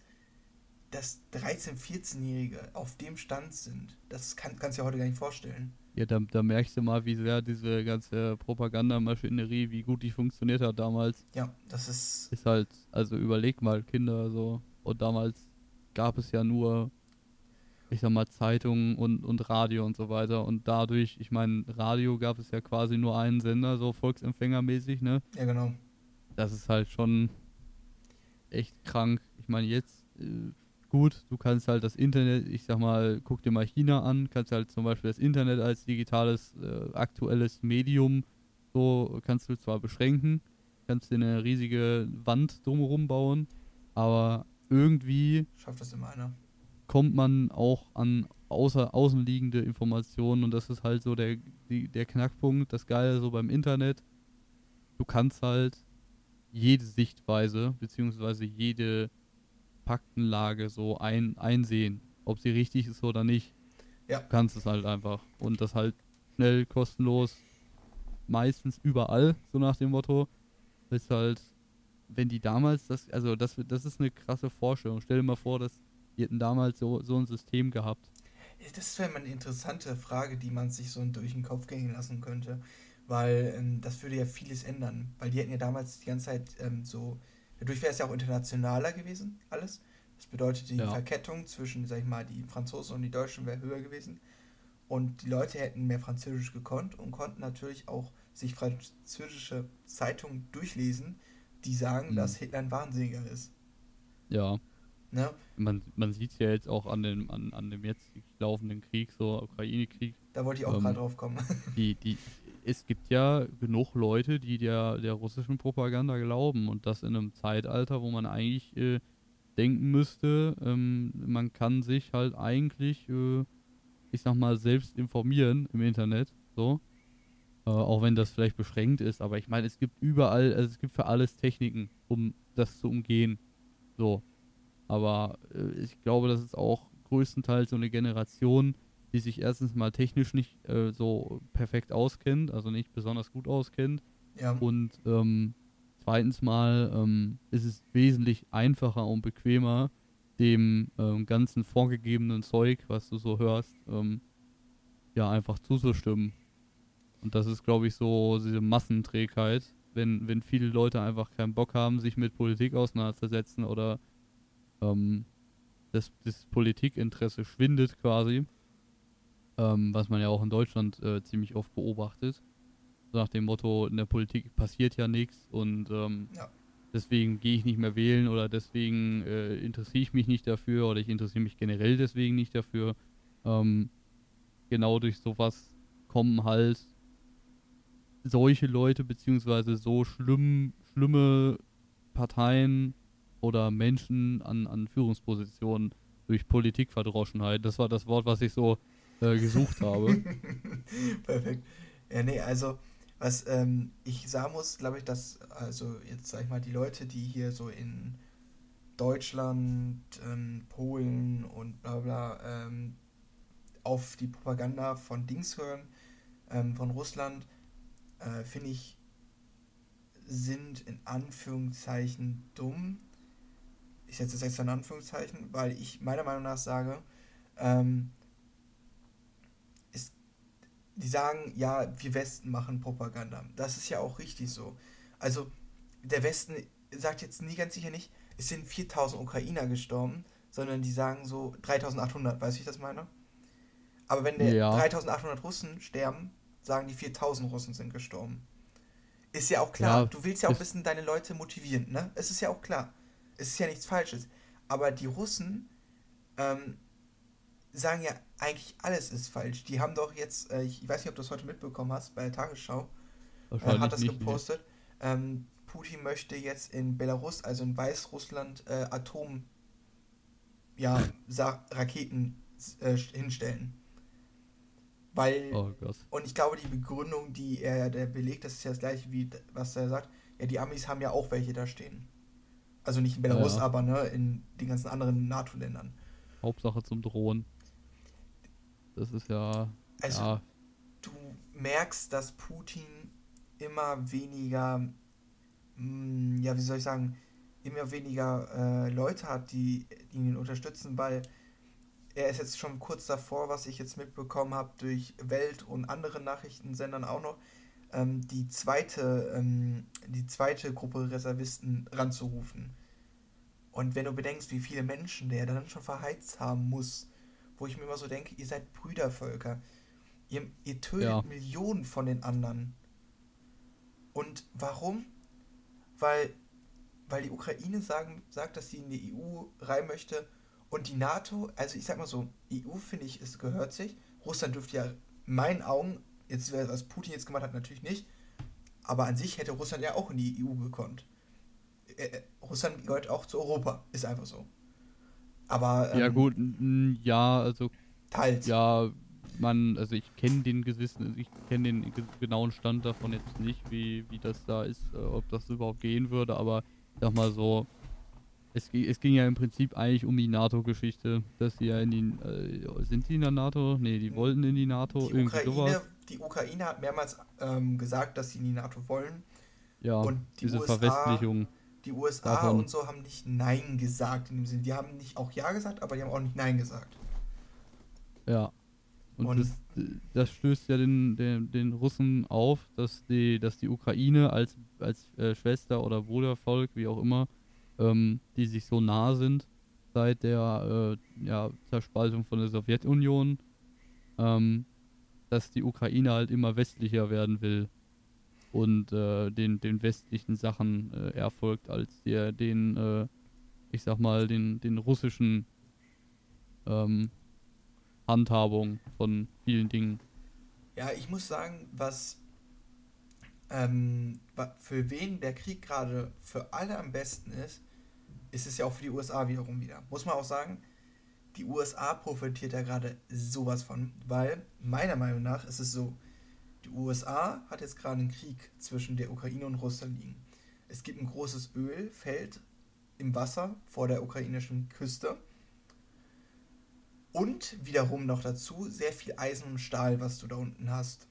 dass 13-, 14-Jährige auf dem Stand sind. Das kann, kannst du dir heute gar nicht vorstellen. Ja, da, da merkst du mal, wie sehr diese ganze Propagandamaschinerie, wie gut die funktioniert hat damals. Ja, das ist. Ist halt, also überleg mal, Kinder so. Und damals gab es ja nur, ich sag mal, Zeitungen und, und Radio und so weiter. Und dadurch, ich meine, Radio gab es ja quasi nur einen Sender, so volksempfängermäßig, ne? Ja, genau. Das ist halt schon echt krank. Ich meine, jetzt, äh, gut, du kannst halt das Internet, ich sag mal, guck dir mal China an, kannst halt zum Beispiel das Internet als digitales, äh, aktuelles Medium, so kannst du zwar beschränken, kannst dir eine riesige Wand drumherum bauen, aber irgendwie Schafft das immer einer. Kommt man auch an außer, außenliegende Informationen und das ist halt so der, die, der Knackpunkt, das Geile so beim Internet. Du kannst halt jede Sichtweise beziehungsweise jede Faktenlage so ein, einsehen, ob sie richtig ist oder nicht. Ja. Du kannst es halt einfach und das halt schnell, kostenlos, meistens überall, so nach dem Motto. Ist halt, wenn die damals das, also das, das ist eine krasse Vorstellung. Stell dir mal vor, dass die hätten damals so, so ein System gehabt. Das wäre mal eine interessante Frage, die man sich so durch den Kopf gehen lassen könnte. Weil ähm, das würde ja vieles ändern. Weil die hätten ja damals die ganze Zeit ähm, so. Dadurch wäre es ja auch internationaler gewesen, alles. Das bedeutet, die Ja. Verkettung zwischen, sag ich mal, die Franzosen und die Deutschen wäre höher gewesen. Und die Leute hätten mehr Französisch gekonnt und konnten natürlich auch sich französische Zeitungen durchlesen, die sagen, Mhm. dass Hitler ein Wahnsinniger ist. Ja. Ne? Man, man sieht ja jetzt auch an dem, an, an dem jetzt laufenden Krieg, so Ukraine-Krieg, Da wollte ich auch Ähm, gerade drauf kommen. die, die, es gibt ja genug Leute, die der, der russischen Propaganda glauben und das in einem Zeitalter, wo man eigentlich äh, denken müsste, ähm, man kann sich halt eigentlich, äh, ich sag mal, selbst informieren im Internet, so. Äh, auch wenn das vielleicht beschränkt ist, aber ich meine, es gibt überall, also es gibt für alles Techniken, um das zu umgehen. So. Aber äh, ich glaube, das ist auch größtenteils so eine Generation, die sich erstens mal technisch nicht äh, so perfekt auskennt, also nicht besonders gut auskennt. ja. Und ähm, zweitens mal ähm, ist es wesentlich einfacher und bequemer, dem ähm, ganzen vorgegebenen Zeug, was du so hörst, ähm, ja, einfach zuzustimmen. Und das ist, glaube ich, so diese Massenträgheit, wenn, wenn viele Leute einfach keinen Bock haben, sich mit Politik auseinanderzusetzen oder ähm, das, das Politikinteresse schwindet quasi, ähm, was man ja auch in Deutschland äh, ziemlich oft beobachtet. So nach dem Motto, in der Politik passiert ja nichts und ähm, Ja. deswegen gehe ich nicht mehr wählen oder deswegen äh, interessiere ich mich nicht dafür oder ich interessiere mich generell deswegen nicht dafür. Ähm, genau durch sowas kommen halt solche Leute beziehungsweise so schlimm, schlimme Parteien oder Menschen an, an Führungspositionen durch Politikverdroschenheit. Das war das Wort, was ich so äh, gesucht habe. Perfekt. Ja, nee, also, was ähm, ich sagen muss, glaube ich, dass, also jetzt sag ich mal, die Leute, die hier so in Deutschland, ähm, Polen und bla bla ähm, auf die Propaganda von Dings hören, ähm, von Russland, äh, finde ich, sind in Anführungszeichen dumm. Ich setze das extra in Anführungszeichen, weil ich meiner Meinung nach sage, ähm, ist, die sagen, ja, wir Westen machen Propaganda. Das ist ja auch richtig so. Also, der Westen sagt jetzt nie ganz sicher nicht, es sind 4000 Ukrainer gestorben, sondern die sagen so 3800, weißt du, wie ich das meine? Aber wenn der Ja. 3800 Russen sterben, sagen die 4000 Russen sind gestorben. Ist ja auch klar, Ja, du willst ja auch ein bisschen deine Leute motivieren, ne? Es ist ja auch klar. Es ist ja nichts Falsches. Aber die Russen ähm, sagen ja eigentlich alles ist falsch. Die haben doch jetzt, äh, ich, weiß nicht, ob du das heute mitbekommen hast, bei der Tagesschau, äh, hat das gepostet. Ähm, Putin möchte jetzt in Belarus, also in Weißrussland, äh, Atom, ja, Raketen äh, hinstellen. Weil Oh und ich glaube, die Begründung, die er der belegt, das ist ja das gleiche wie was er sagt. Ja, die Amis haben ja auch welche da stehen. Also nicht in Belarus, Ja. aber ne, in den ganzen anderen NATO-Ländern. Hauptsache zum Drohen. Das ist ja. Also ja, du merkst, dass Putin immer weniger, mh, ja, wie soll ich sagen, immer weniger äh, Leute hat, die, die ihn unterstützen, weil er ist jetzt schon kurz davor, was ich jetzt mitbekommen habe, durch Welt und andere Nachrichtensendern auch noch, ähm, die, zweite, ähm, die zweite Gruppe Reservisten ranzurufen. Und wenn du bedenkst, wie viele Menschen der dann schon verheizt haben muss, wo ich mir immer so denke, ihr seid Brüdervölker. Ihr, ihr tötet ja. Millionen von den anderen. Und warum? Weil, weil die Ukraine sagen, sagt, dass sie in die EU rein möchte und die NATO, also ich sag mal so, EU finde ich, es gehört sich. Russland dürfte ja in meinen Augen, jetzt was Putin jetzt gemacht hat, natürlich nicht, aber an sich hätte Russland ja auch in die EU gekonnt. Äh, äh, Russland gehört auch zu Europa, ist einfach so. Aber. Ähm, ja, gut, ja, also. Teils. Ja, man, also ich kenne den gewissen, ich kenne den genauen Stand davon jetzt nicht, wie, wie das da ist, äh, ob das überhaupt gehen würde, aber ich sag mal so, es, es ging ja im Prinzip eigentlich um die NATO-Geschichte, dass sie ja in die, äh, sind sie in der NATO? Nee, die wollten in die NATO, die irgendwie Ukraine, sowas. Die Ukraine hat mehrmals ähm, gesagt, dass sie in die NATO wollen. Ja, und die diese USA, Verwestlichung. Die USA davon. und so haben nicht Nein gesagt in dem Sinne. Die haben nicht auch Ja gesagt, aber die haben auch nicht Nein gesagt. Ja. Und, und das, das, stößt ja den, den, den Russen auf, dass die, dass die Ukraine als, als äh, Schwester oder Brudervolk, wie auch immer, ähm, die sich so nah sind seit der äh, ja, Zerspaltung von der Sowjetunion, ähm, dass die Ukraine halt immer westlicher werden will und äh, den, den westlichen Sachen äh, erfolgt als der den, äh, ich sag mal, den, den russischen ähm, Handhabung von vielen Dingen. Ja, ich muss sagen, was ähm, für wen der Krieg gerade für alle am besten ist, ist es ja auch für die USA wiederum wieder. Muss man auch sagen, die USA profitiert da gerade sowas von, weil meiner Meinung nach ist es so, die USA hat jetzt gerade einen Krieg zwischen der Ukraine und Russland liegen. Es gibt ein großes Ölfeld im Wasser vor der ukrainischen Küste. Und wiederum noch dazu sehr viel Eisen und Stahl, was du da unten hast.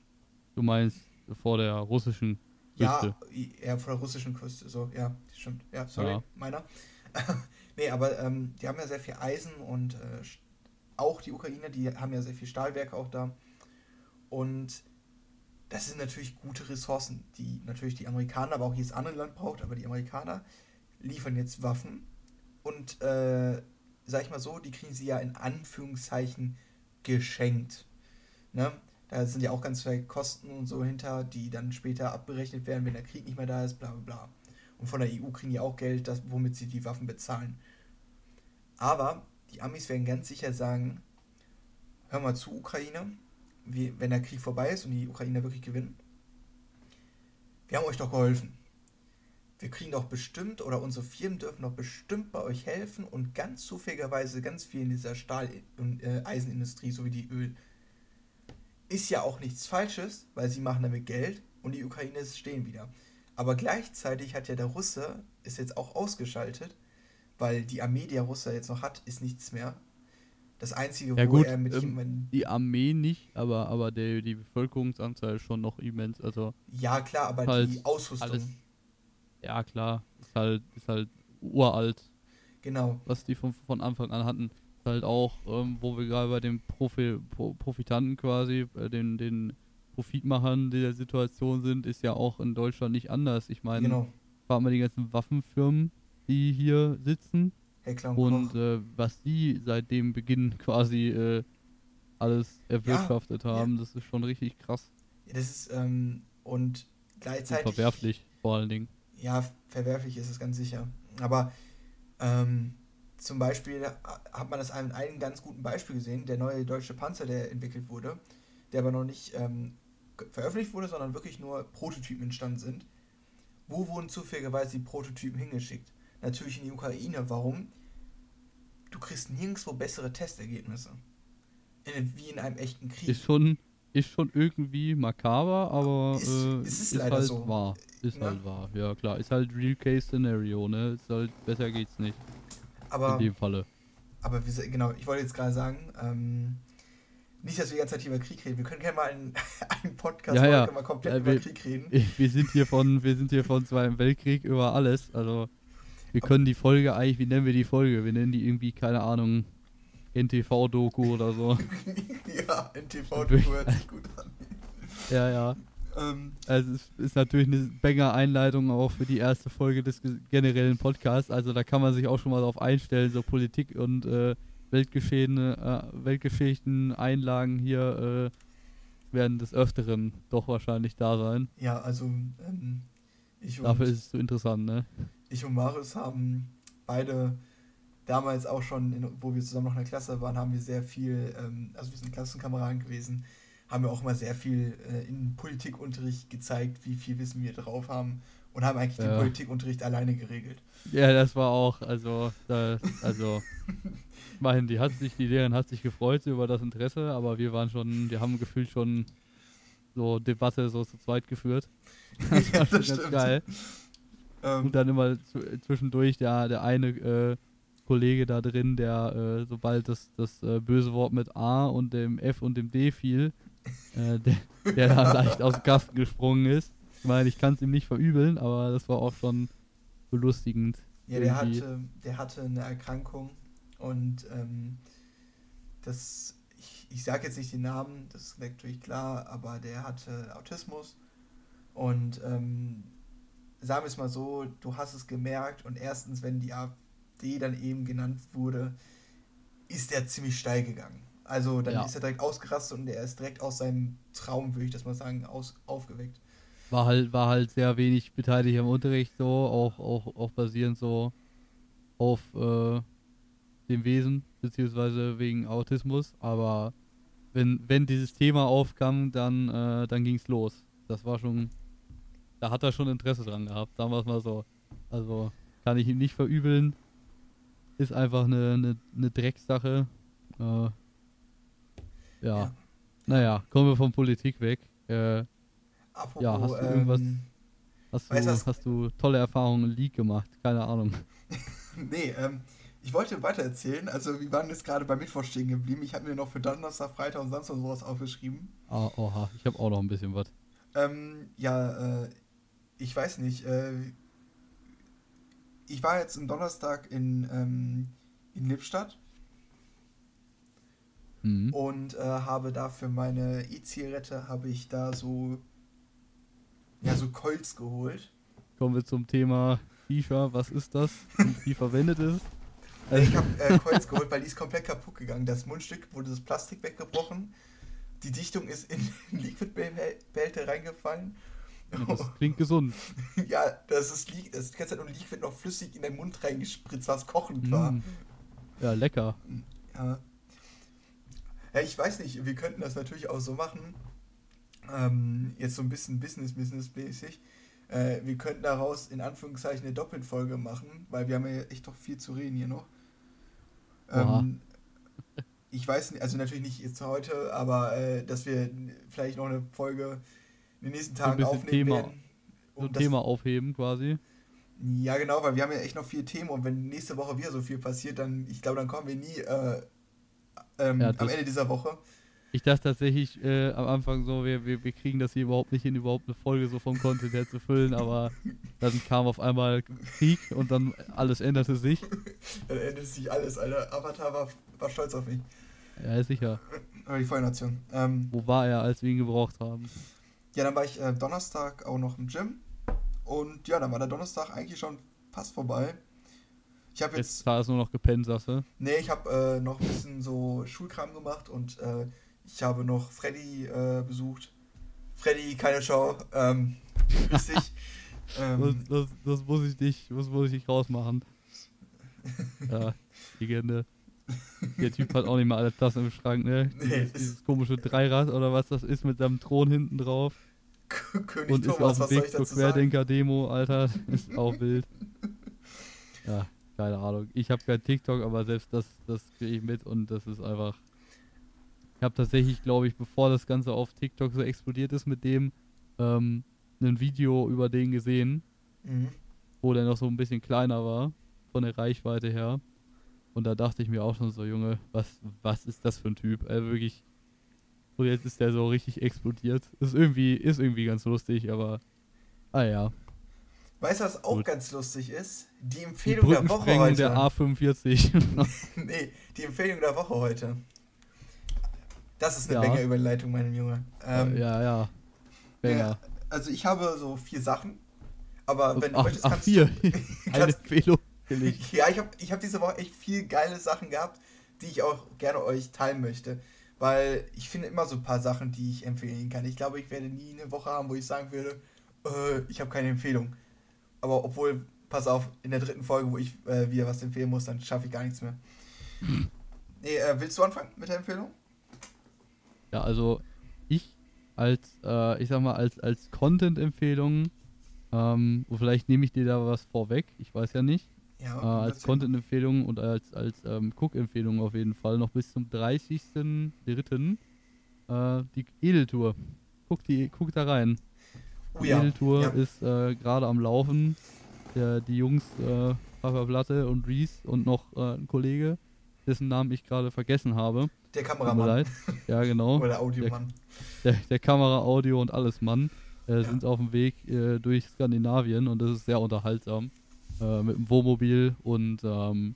Du meinst vor der russischen Küste? Ja, eher vor der russischen Küste. So, ja, stimmt. Ja, sorry, ja. meiner. nee, aber ähm, die haben ja sehr viel Eisen und äh, auch die Ukraine, die haben ja sehr viel Stahlwerke auch da. Und das sind natürlich gute Ressourcen, die natürlich die Amerikaner, aber auch jedes andere Land braucht. Aber die Amerikaner liefern jetzt Waffen und, äh, sag ich mal so, die kriegen sie ja in Anführungszeichen geschenkt. Ne? Da sind ja auch ganz viele Kosten und so hinter, die dann später abberechnet werden, wenn der Krieg nicht mehr da ist, bla bla bla. Und von der EU kriegen die auch Geld, das, womit sie die Waffen bezahlen. Aber die Amis werden ganz sicher sagen, hör mal zu, Ukraine, wie, wenn der Krieg vorbei ist und die Ukrainer wirklich gewinnen, wir haben euch doch geholfen. Wir kriegen doch bestimmt, oder unsere Firmen dürfen doch bestimmt bei euch helfen und ganz zufälligerweise ganz viel in dieser Stahl- und äh, Eisenindustrie sowie die Öl. Ist ja auch nichts Falsches, weil sie machen damit Geld und die Ukraine stehen wieder. Aber gleichzeitig hat ja der Russe, ist jetzt auch ausgeschaltet, weil die Armee, die der Russe jetzt noch hat, ist nichts mehr. Das Einzige, ja, wo gut, er mit ähm. Die Armee nicht, aber, aber der, die Bevölkerungsanzahl ist schon noch immens. Also ja, klar, aber halt die Ausrüstung. Alles, ja, klar. Ist halt, ist halt uralt. Genau. Was die von, von Anfang an hatten. Ist halt auch, ähm, wo wir gerade bei den Profi, Pro, Profitanten quasi, äh, den, den Profitmachern der Situation sind, ist ja auch in Deutschland nicht anders. Ich meine, genau. fahren wir die ganzen Waffenfirmen, die hier sitzen. Heckler und, und äh, was die seit dem Beginn quasi äh, alles erwirtschaftet ja, haben, ja. das ist schon richtig krass. Ja, das ist, ähm, und gleichzeitig. Und verwerflich, vor allen Dingen. Ja, verwerflich ist es ganz sicher. Aber ähm, zum Beispiel hat man das an einem ganz guten Beispiel gesehen, der neue deutsche Panzer, der entwickelt wurde, der aber noch nicht ähm, veröffentlicht wurde, sondern wirklich nur Prototypen entstanden sind. Wo wurden zufälligerweise die Prototypen hingeschickt? Natürlich in die Ukraine. Warum? Du kriegst nirgendwo bessere Testergebnisse. In, wie in einem echten Krieg. Ist schon, ist schon irgendwie makaber, aber ist, äh, ist, ist halt so. wahr. Ist ja. halt wahr, ja klar. Ist halt Real Case Scenario, ne? Ist halt, besser geht's nicht. Aber, in dem Falle. Aber wie, genau, ich wollte jetzt gerade sagen, ähm, nicht, dass wir die ganze Zeit über Krieg reden. Wir können gerne mal einen, einen Podcast ja, ja. mal komplett äh, wir, über Krieg reden. Wir sind hier von, wir sind hier von Zweiten Weltkrieg über alles. Also wir können die Folge eigentlich, wie nennen wir die Folge? Wir nennen die irgendwie, keine Ahnung, NTV-Doku oder so. ja, NTV-Doku hört sich gut an. Ja, ja. Ähm, also es ist natürlich eine Banger-Einleitung auch für die erste Folge des generellen Podcasts. Also da kann man sich auch schon mal darauf einstellen, so Politik und äh, Weltgeschehen, äh, Weltgeschichten, Einlagen hier äh, werden des Öfteren doch wahrscheinlich da sein. Ja, also ähm, ich und, Dafür ist es so interessant, ne? Ich und Marius haben beide damals auch schon, in, wo wir zusammen noch in der Klasse waren, haben wir sehr viel, ähm, also wir sind Klassenkameraden gewesen, haben wir auch immer sehr viel äh, in Politikunterricht gezeigt, wie viel Wissen wir drauf haben und haben eigentlich ja. den Politikunterricht alleine geregelt. Ja, das war auch, also, das, also, immerhin, die hat sich, die Lehrerin hat sich gefreut über das Interesse, aber wir waren schon, wir haben gefühlt schon so Debatte so zu zweit geführt. Das war ja, das ganz geil. Ähm. Und dann immer zwischendurch der, der eine äh, Kollege da drin, der äh, sobald das, das äh, böse Wort mit A und dem F und dem D fiel, äh, der, der dann leicht aus dem Kasten gesprungen ist. Ich meine, ich kann es ihm nicht verübeln, aber das war auch schon belustigend. Ja, der hatte, der hatte eine Erkrankung und ähm, das, ich, ich sage jetzt nicht den Namen, das ist natürlich klar, aber der hatte Autismus und ähm, sagen wir es mal so, du hast es gemerkt und erstens, wenn die AfD dann eben genannt wurde, ist er ziemlich steil gegangen. Also dann ja. ist er direkt ausgerastet und er ist direkt aus seinem Traum, würde ich das mal sagen, aus, aufgeweckt. War halt, war halt sehr wenig beteiligt am Unterricht so, auch, auch, auch basierend so auf äh, dem Wesen, beziehungsweise wegen Autismus, aber wenn, wenn dieses Thema aufkam, dann, äh, dann ging es los. Das war schon, da hat er schon Interesse dran gehabt, sagen wir es mal so. Also kann ich ihm nicht verübeln. Ist einfach eine, eine, eine Drecksache. Äh, ja. ja. Naja, kommen wir von Politik weg. Äh, Apropos, ja, hast du irgendwas. Ähm, hast, du, hast du tolle Erfahrungen im League gemacht? Keine Ahnung. nee, ähm, ich wollte weiter erzählen. Also, wir waren jetzt gerade bei Mittwoch stehen geblieben. Ich habe mir noch für Donnerstag, Freitag und Samstag sowas aufgeschrieben. Ah, oha, ich habe auch noch ein bisschen was. Ähm, ja, äh, ich weiß nicht. Äh, ich war jetzt am Donnerstag in, ähm, in Lippstadt Mhm. Und äh, habe da für meine E-Zigarette habe ich da so ja so Colts geholt. Kommen wir zum Thema FIFA. Was ist das und wie verwendet es? Also ich habe äh, Colts geholt, weil die ist komplett kaputt gegangen. Das Mundstück wurde das Plastik weggebrochen. Die Dichtung ist in den Liquid-Behälter reingefallen. Ja, das klingt gesund. ja, das ist, das ist die ganze Zeit nur Liquid noch flüssig in den Mund reingespritzt, was kochend war. Mm. Ja, lecker. Ja, ja, ich weiß nicht, wir könnten das natürlich auch so machen. Ähm, jetzt so ein bisschen Business-Business-mäßig. Äh, wir könnten daraus in Anführungszeichen eine Doppelfolge machen, weil wir haben ja echt doch viel zu reden hier noch. Ähm, ich weiß nicht, also natürlich nicht jetzt heute, aber äh, dass wir vielleicht noch eine Folge in den nächsten Tagen aufnehmen Thema, werden. Um so ein Thema aufheben quasi. Ja, genau, weil wir haben ja echt noch viele Themen und wenn nächste Woche wieder so viel passiert, dann, ich glaube, dann kommen wir nie äh, ähm, ja, am Ende dieser Woche. Ich dachte tatsächlich äh, am Anfang so, wir, wir, wir kriegen das hier überhaupt nicht hin, überhaupt eine Folge so vom Content her zu füllen, aber dann kam auf einmal Krieg und dann alles änderte sich. dann änderte sich alles, Alter. Avatar war, war stolz auf mich. Ja, sicher. Aber die Feuernation. Ähm, Wo war er, als wir ihn gebraucht haben? Ja, dann war ich äh, Donnerstag auch noch im Gym. Und ja, dann war der Donnerstag eigentlich schon fast vorbei. Ich habe jetzt. Jetzt hast du nur noch gepennt, sagst du? Nee, ich habe äh, noch ein bisschen so Schulkram gemacht und äh, ich habe noch Freddy äh, besucht. Freddy, keine Show. Ähm, grüß dich. ähm, das, das, das, muss ich nicht, das muss ich nicht rausmachen. ja, Legende. Der Typ hat auch nicht mal alle Tassen im Schrank, ne? Nee, dieses, dieses komische Dreirad oder was das ist mit seinem Thron hinten drauf. König und Thomas, ist auf dem Weg zur Querdenker-Demo, Alter. Ist auch wild. Ja, keine Ahnung. Ich habe kein TikTok, aber selbst das, das kriege ich mit und das ist einfach. Ich habe tatsächlich, glaube ich, bevor das Ganze auf TikTok so explodiert ist mit dem, ähm, ein Video über den gesehen, mhm. wo der noch so ein bisschen kleiner war, von der Reichweite her. Und da dachte ich mir auch schon so, Junge, was, was ist das für ein Typ? Also wirklich. Und jetzt ist der so richtig explodiert. Ist irgendwie, ist irgendwie ganz lustig, aber. Ah ja. Weißt du, was auch Gut. ganz lustig ist? Die Die Empfehlung der Woche heute. der A45. nee, die Empfehlung der Woche heute. Das ist eine Ja. Menge Überleitung, mein Junge. Ähm, ja, ja. Banger. ja, also ich habe so vier Sachen, aber wenn du ach, möchtest, ach, kannst vier. du... Eine kannst, Empfehlung ja, ich habe ich hab diese Woche echt viel geile Sachen gehabt, die ich auch gerne euch teilen möchte. Weil ich finde immer so ein paar Sachen, die ich empfehlen kann. Ich glaube, ich werde nie eine Woche haben, wo ich sagen würde, äh, ich habe keine Empfehlung. Aber obwohl, pass auf, in der dritten Folge, wo ich äh, wieder was empfehlen muss, dann schaffe ich gar nichts mehr. Nee, äh, willst du anfangen mit der Empfehlung? Ja, also ich als, äh, ich sag mal, als, als Content-Empfehlung, ähm, vielleicht nehme ich dir da was vorweg, ich weiß ja nicht, Ja, äh, als. Content-Empfehlung und als, als ähm, Cook-Empfehlung auf jeden Fall noch bis zum 30.03. Äh, die Edeltour. Guck, die, guck da rein. Oh Die ja. Edeltour ja. ist äh, gerade am Laufen. Der, die Jungs, äh, Papa Platte und Reese und noch äh, ein Kollege, dessen Namen ich gerade vergessen habe. Der Kameramann. leid. Ja, genau. Oder Audiomann. Der, der Kamera, Audio und alles Mann äh, Ja. sind auf dem Weg äh, durch Skandinavien und das ist sehr unterhaltsam. Äh, mit dem Wohnmobil und ähm,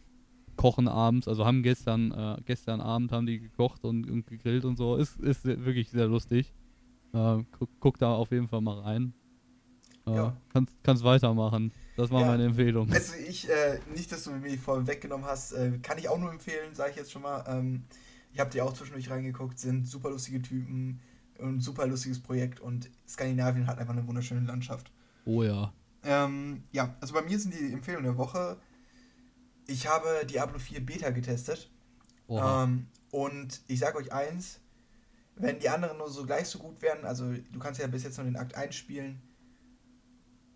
kochen abends. Also haben gestern, äh, gestern Abend haben die gekocht und, und gegrillt und so. Ist, ist wirklich sehr lustig. Äh, guck, guck da auf jeden Fall mal rein. Äh, Ja. kannst, kannst weitermachen. Das war Ja. meine Empfehlung. Also ich, äh, nicht, dass du mir die vorhin weggenommen hast, äh, kann ich auch nur empfehlen, sage ich jetzt schon mal. Ähm, ich habe die auch zwischendurch reingeguckt, sind super lustige Typen und super lustiges Projekt und Skandinavien hat einfach eine wunderschöne Landschaft. Oh ja. Ähm, ja, also bei mir sind die Empfehlungen der Woche. Ich habe Diablo 4 Beta getestet. Ähm, und ich sage euch eins, wenn die anderen nur so gleich so gut wären, also du kannst ja bis jetzt nur den Akt 1 spielen,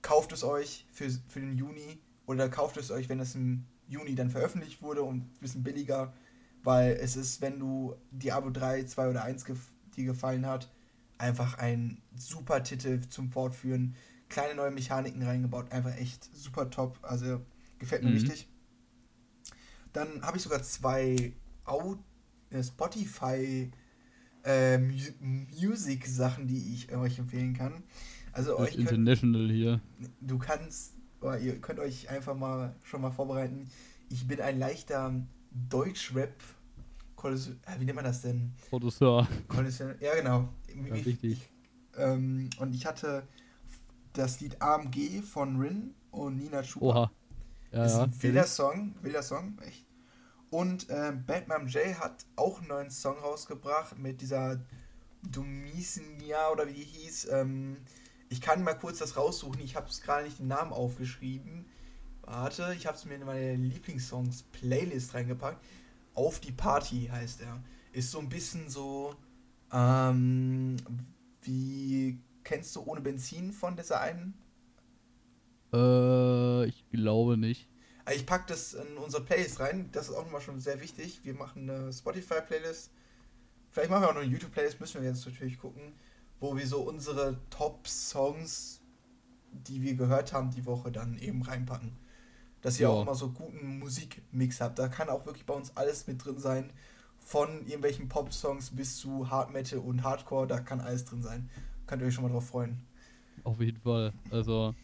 kauft es euch für, für den Juni oder kauft es euch, wenn es im Juni dann veröffentlicht wurde und ein bisschen billiger, weil es ist, wenn du Diablo 3, 2 oder 1 gef dir gefallen hat, einfach ein super Titel zum Fortführen. Kleine neue Mechaniken reingebaut, einfach echt super top. Also gefällt mir Mhm. richtig. Dann habe ich sogar zwei äh, Spotify äh, Mu Music Sachen, die ich euch empfehlen kann. Also euch könnt, International hier. du kannst, ihr könnt euch einfach mal schon mal vorbereiten. Ich bin ein leichter Deutschrap. Äh, Wie nennt man das denn? Producer. Ja, genau. Ja, richtig. Ähm, und ich hatte das Lied AMG von Rin und Nina Chuba. Oha. Ja, ist ja. ein wilder Song, wilder Song, echt. Und ähm, Batman J hat auch einen neuen Song rausgebracht mit dieser Dumisia oder wie die hieß. Ähm, ich kann mal kurz das raussuchen, ich habe es gerade nicht den Namen aufgeschrieben. Warte, ich habe es mir in meine Lieblingssongs-Playlist reingepackt. Auf die Party heißt er. Ist so ein bisschen so, ähm, wie kennst du ohne Benzin von dieser einen? Äh, ich glaube nicht. Also Ich packe das in unsere Playlist rein. Das ist auch nochmal schon sehr wichtig. Wir machen eine Spotify-Playlist. Vielleicht machen wir auch noch eine YouTube-Playlist, müssen wir jetzt natürlich gucken, wo wir so unsere Top-Songs, die wir gehört haben, die Woche dann eben reinpacken. Dass ihr Ja. auch immer so guten Musikmix habt. Da kann auch wirklich bei uns alles mit drin sein. Von irgendwelchen Pop-Songs bis zu Hard Metal und Hardcore, da kann alles drin sein. Könnt ihr euch schon mal drauf freuen. Auf jeden Fall. Also,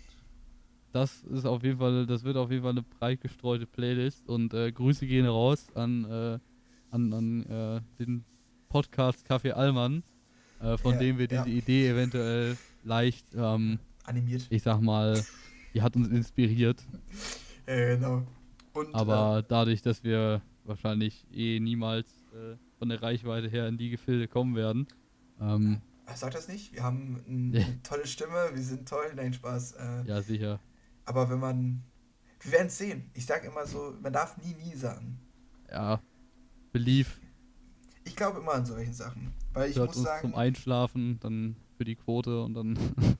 das ist auf jeden Fall, das wird auf jeden Fall eine breit gestreute Playlist und äh, Grüße gehen raus an, äh, an, an äh, den Podcast Café Allmann, äh, von Ja, dem wir ja. diese Idee eventuell leicht, ähm, Animiert. ich sag mal, die hat uns inspiriert, Äh, genau. Und, aber dadurch, dass wir wahrscheinlich eh niemals äh, von der Reichweite her in die Gefilde kommen werden, ähm, äh, sag das nicht. Wir haben ein, Ja. eine tolle Stimme, wir sind toll. Nein, Spaß. Äh, ja sicher. Aber wenn man. Wir werden es sehen. Ich sag immer so, man darf nie, nie sagen. Ja, Belief Ich glaube immer an solchen Sachen. Weil ich hört muss sagen. zum Einschlafen, dann für die Quote und dann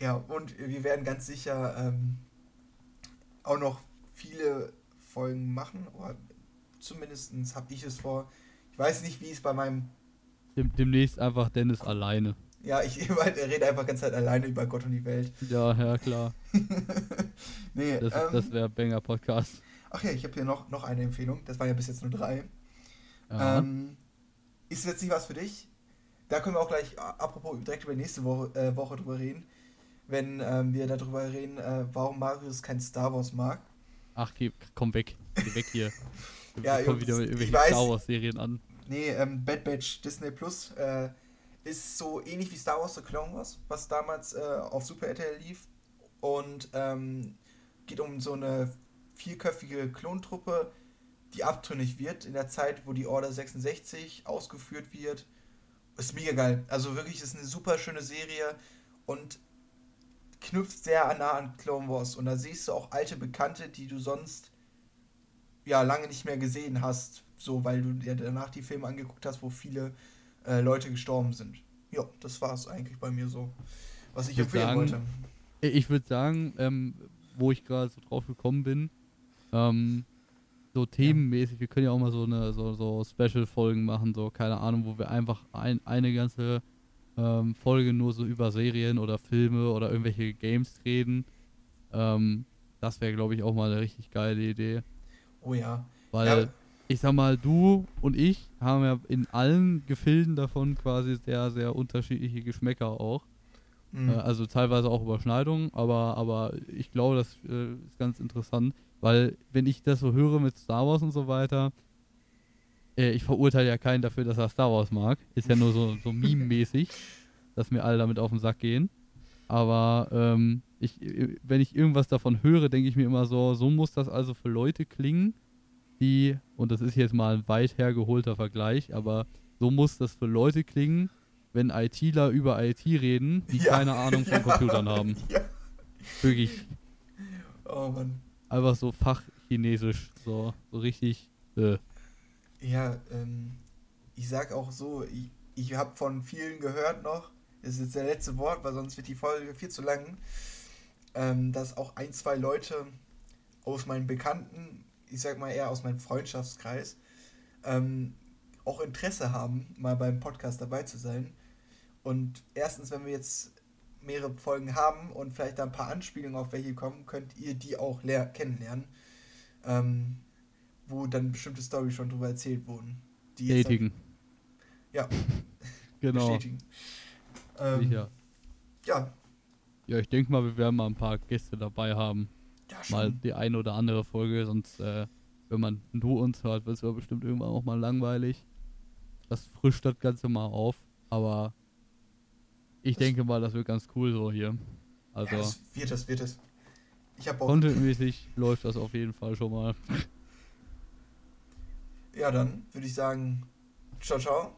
Ja, und wir werden ganz sicher ähm, auch noch viele Folgen machen. Oder zumindest habe ich es vor. Ich weiß nicht, wie es bei meinem. dem, demnächst einfach Dennis alleine. Ja, ich rede einfach ganz Zeit alleine über Gott und die Welt. Ja, ja, klar. nee, Das, ähm, das wäre Banger Podcast. ach ja, ich habe hier noch, noch eine Empfehlung. Das waren ja bis jetzt nur drei. Ähm, ist jetzt nicht was für dich? Da können wir auch gleich, apropos, direkt über nächste Woche, äh, Woche drüber reden. wenn ähm, wir darüber reden, äh, warum Marius kein Star Wars mag. Ach, geh, komm weg. Geh weg hier. Ja, kommen Jungs, wieder mit ich irgendwelchen weiß- Star Wars-Serien an. Nee, ähm, Bad Batch Disney Plus äh, ist so ähnlich wie Star Wars The Clone Wars, was damals äh, auf Super RTL lief. Und ähm, geht um so eine vierköpfige Klontruppe, die abtrünnig wird in der Zeit, wo die Order 66 ausgeführt wird. Ist mega geil. Also wirklich, ist eine super schöne Serie und knüpft sehr nah an Clone Wars. Und da siehst du auch alte Bekannte, die du sonst ja lange nicht mehr gesehen hast, so weil du dir danach die Filme angeguckt hast, wo viele äh, Leute gestorben sind. Ja, das war es eigentlich bei mir so, was ich Ich empfehlen sagen, wollte. Ich würde sagen, ähm, wo ich gerade so drauf gekommen bin, ähm, so themenmäßig, wir können ja auch mal so eine so, so Special-Folgen machen, so keine Ahnung, wo wir einfach ein, eine ganze ähm, Folge nur so über Serien oder Filme oder irgendwelche Games reden. Ähm, das wäre, glaube ich, auch mal eine richtig geile Idee. Oh ja. Weil, Ja. ich sag mal, du und ich haben ja in allen Gefilden davon quasi sehr, sehr unterschiedliche Geschmäcker auch. Mhm. Äh, also teilweise auch Überschneidungen, aber, aber ich glaube, das äh, ist ganz interessant, weil wenn ich das so höre mit Star Wars und so weiter, äh, ich verurteile ja keinen dafür, dass er Star Wars mag. Ist ja nur so, so meme-mäßig, dass mir alle damit auf den Sack gehen. Aber ähm, ich, wenn ich irgendwas davon höre, denke ich mir immer so, so muss das also für Leute klingen, die, und das ist jetzt mal ein weit hergeholter Vergleich, aber so muss das für Leute klingen, wenn ITler über IT reden, die Ja. keine Ahnung von Ja. Computern haben. Ja. Wirklich Oh Mann. Einfach so Fachchinesisch, so, so richtig. Äh. Ja, ähm, ich sag auch so, ich, ich habe von vielen gehört noch, das ist jetzt der letzte Wort, weil sonst wird die Folge viel zu lang, ähm, dass auch ein, zwei Leute aus meinen Bekannten, ich sag mal eher aus meinem Freundschaftskreis, ähm, auch Interesse haben, mal beim Podcast dabei zu sein. Und erstens, wenn wir jetzt mehrere Folgen haben und vielleicht da ein paar Anspielungen auf welche kommen, könnt ihr die auch leer kennenlernen. Ähm, wo dann bestimmte Storys schon drüber erzählt wurden. Die jetzt Tätigen. Ja. Genau. Bestätigen. Ähm, Sicher. Ja, Ja, ich denke mal, wir werden mal ein paar Gäste dabei haben. ja schon. Mal die eine oder andere Folge, sonst, äh, wenn man nur uns hört, wird es ja bestimmt irgendwann auch mal langweilig. Das frischt das Ganze mal auf, aber ich Das- denke mal, das wird ganz cool so hier. Also, ja, das wird es, wird es. Ich habe auch. contentmäßig läuft das auf jeden Fall schon mal. Ja, dann würde ich sagen, ciao, ciao.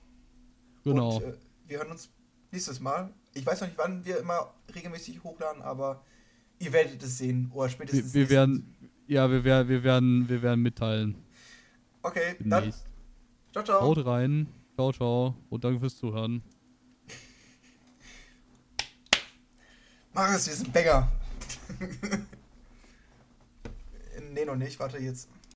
Genau. Und äh, wir hören uns nächstes Mal. Ich weiß noch nicht, wann wir immer regelmäßig hochladen, aber ihr werdet es sehen. Oder spätestens. wir, wir werden, ja, wir, werden, wir werden, wir werden mitteilen. Okay, dann. Demnächst. Ciao, ciao. Haut rein. Ciao, ciao. Und danke fürs Zuhören. Marius, wir sind Bänger. nee, noch nicht. Warte jetzt.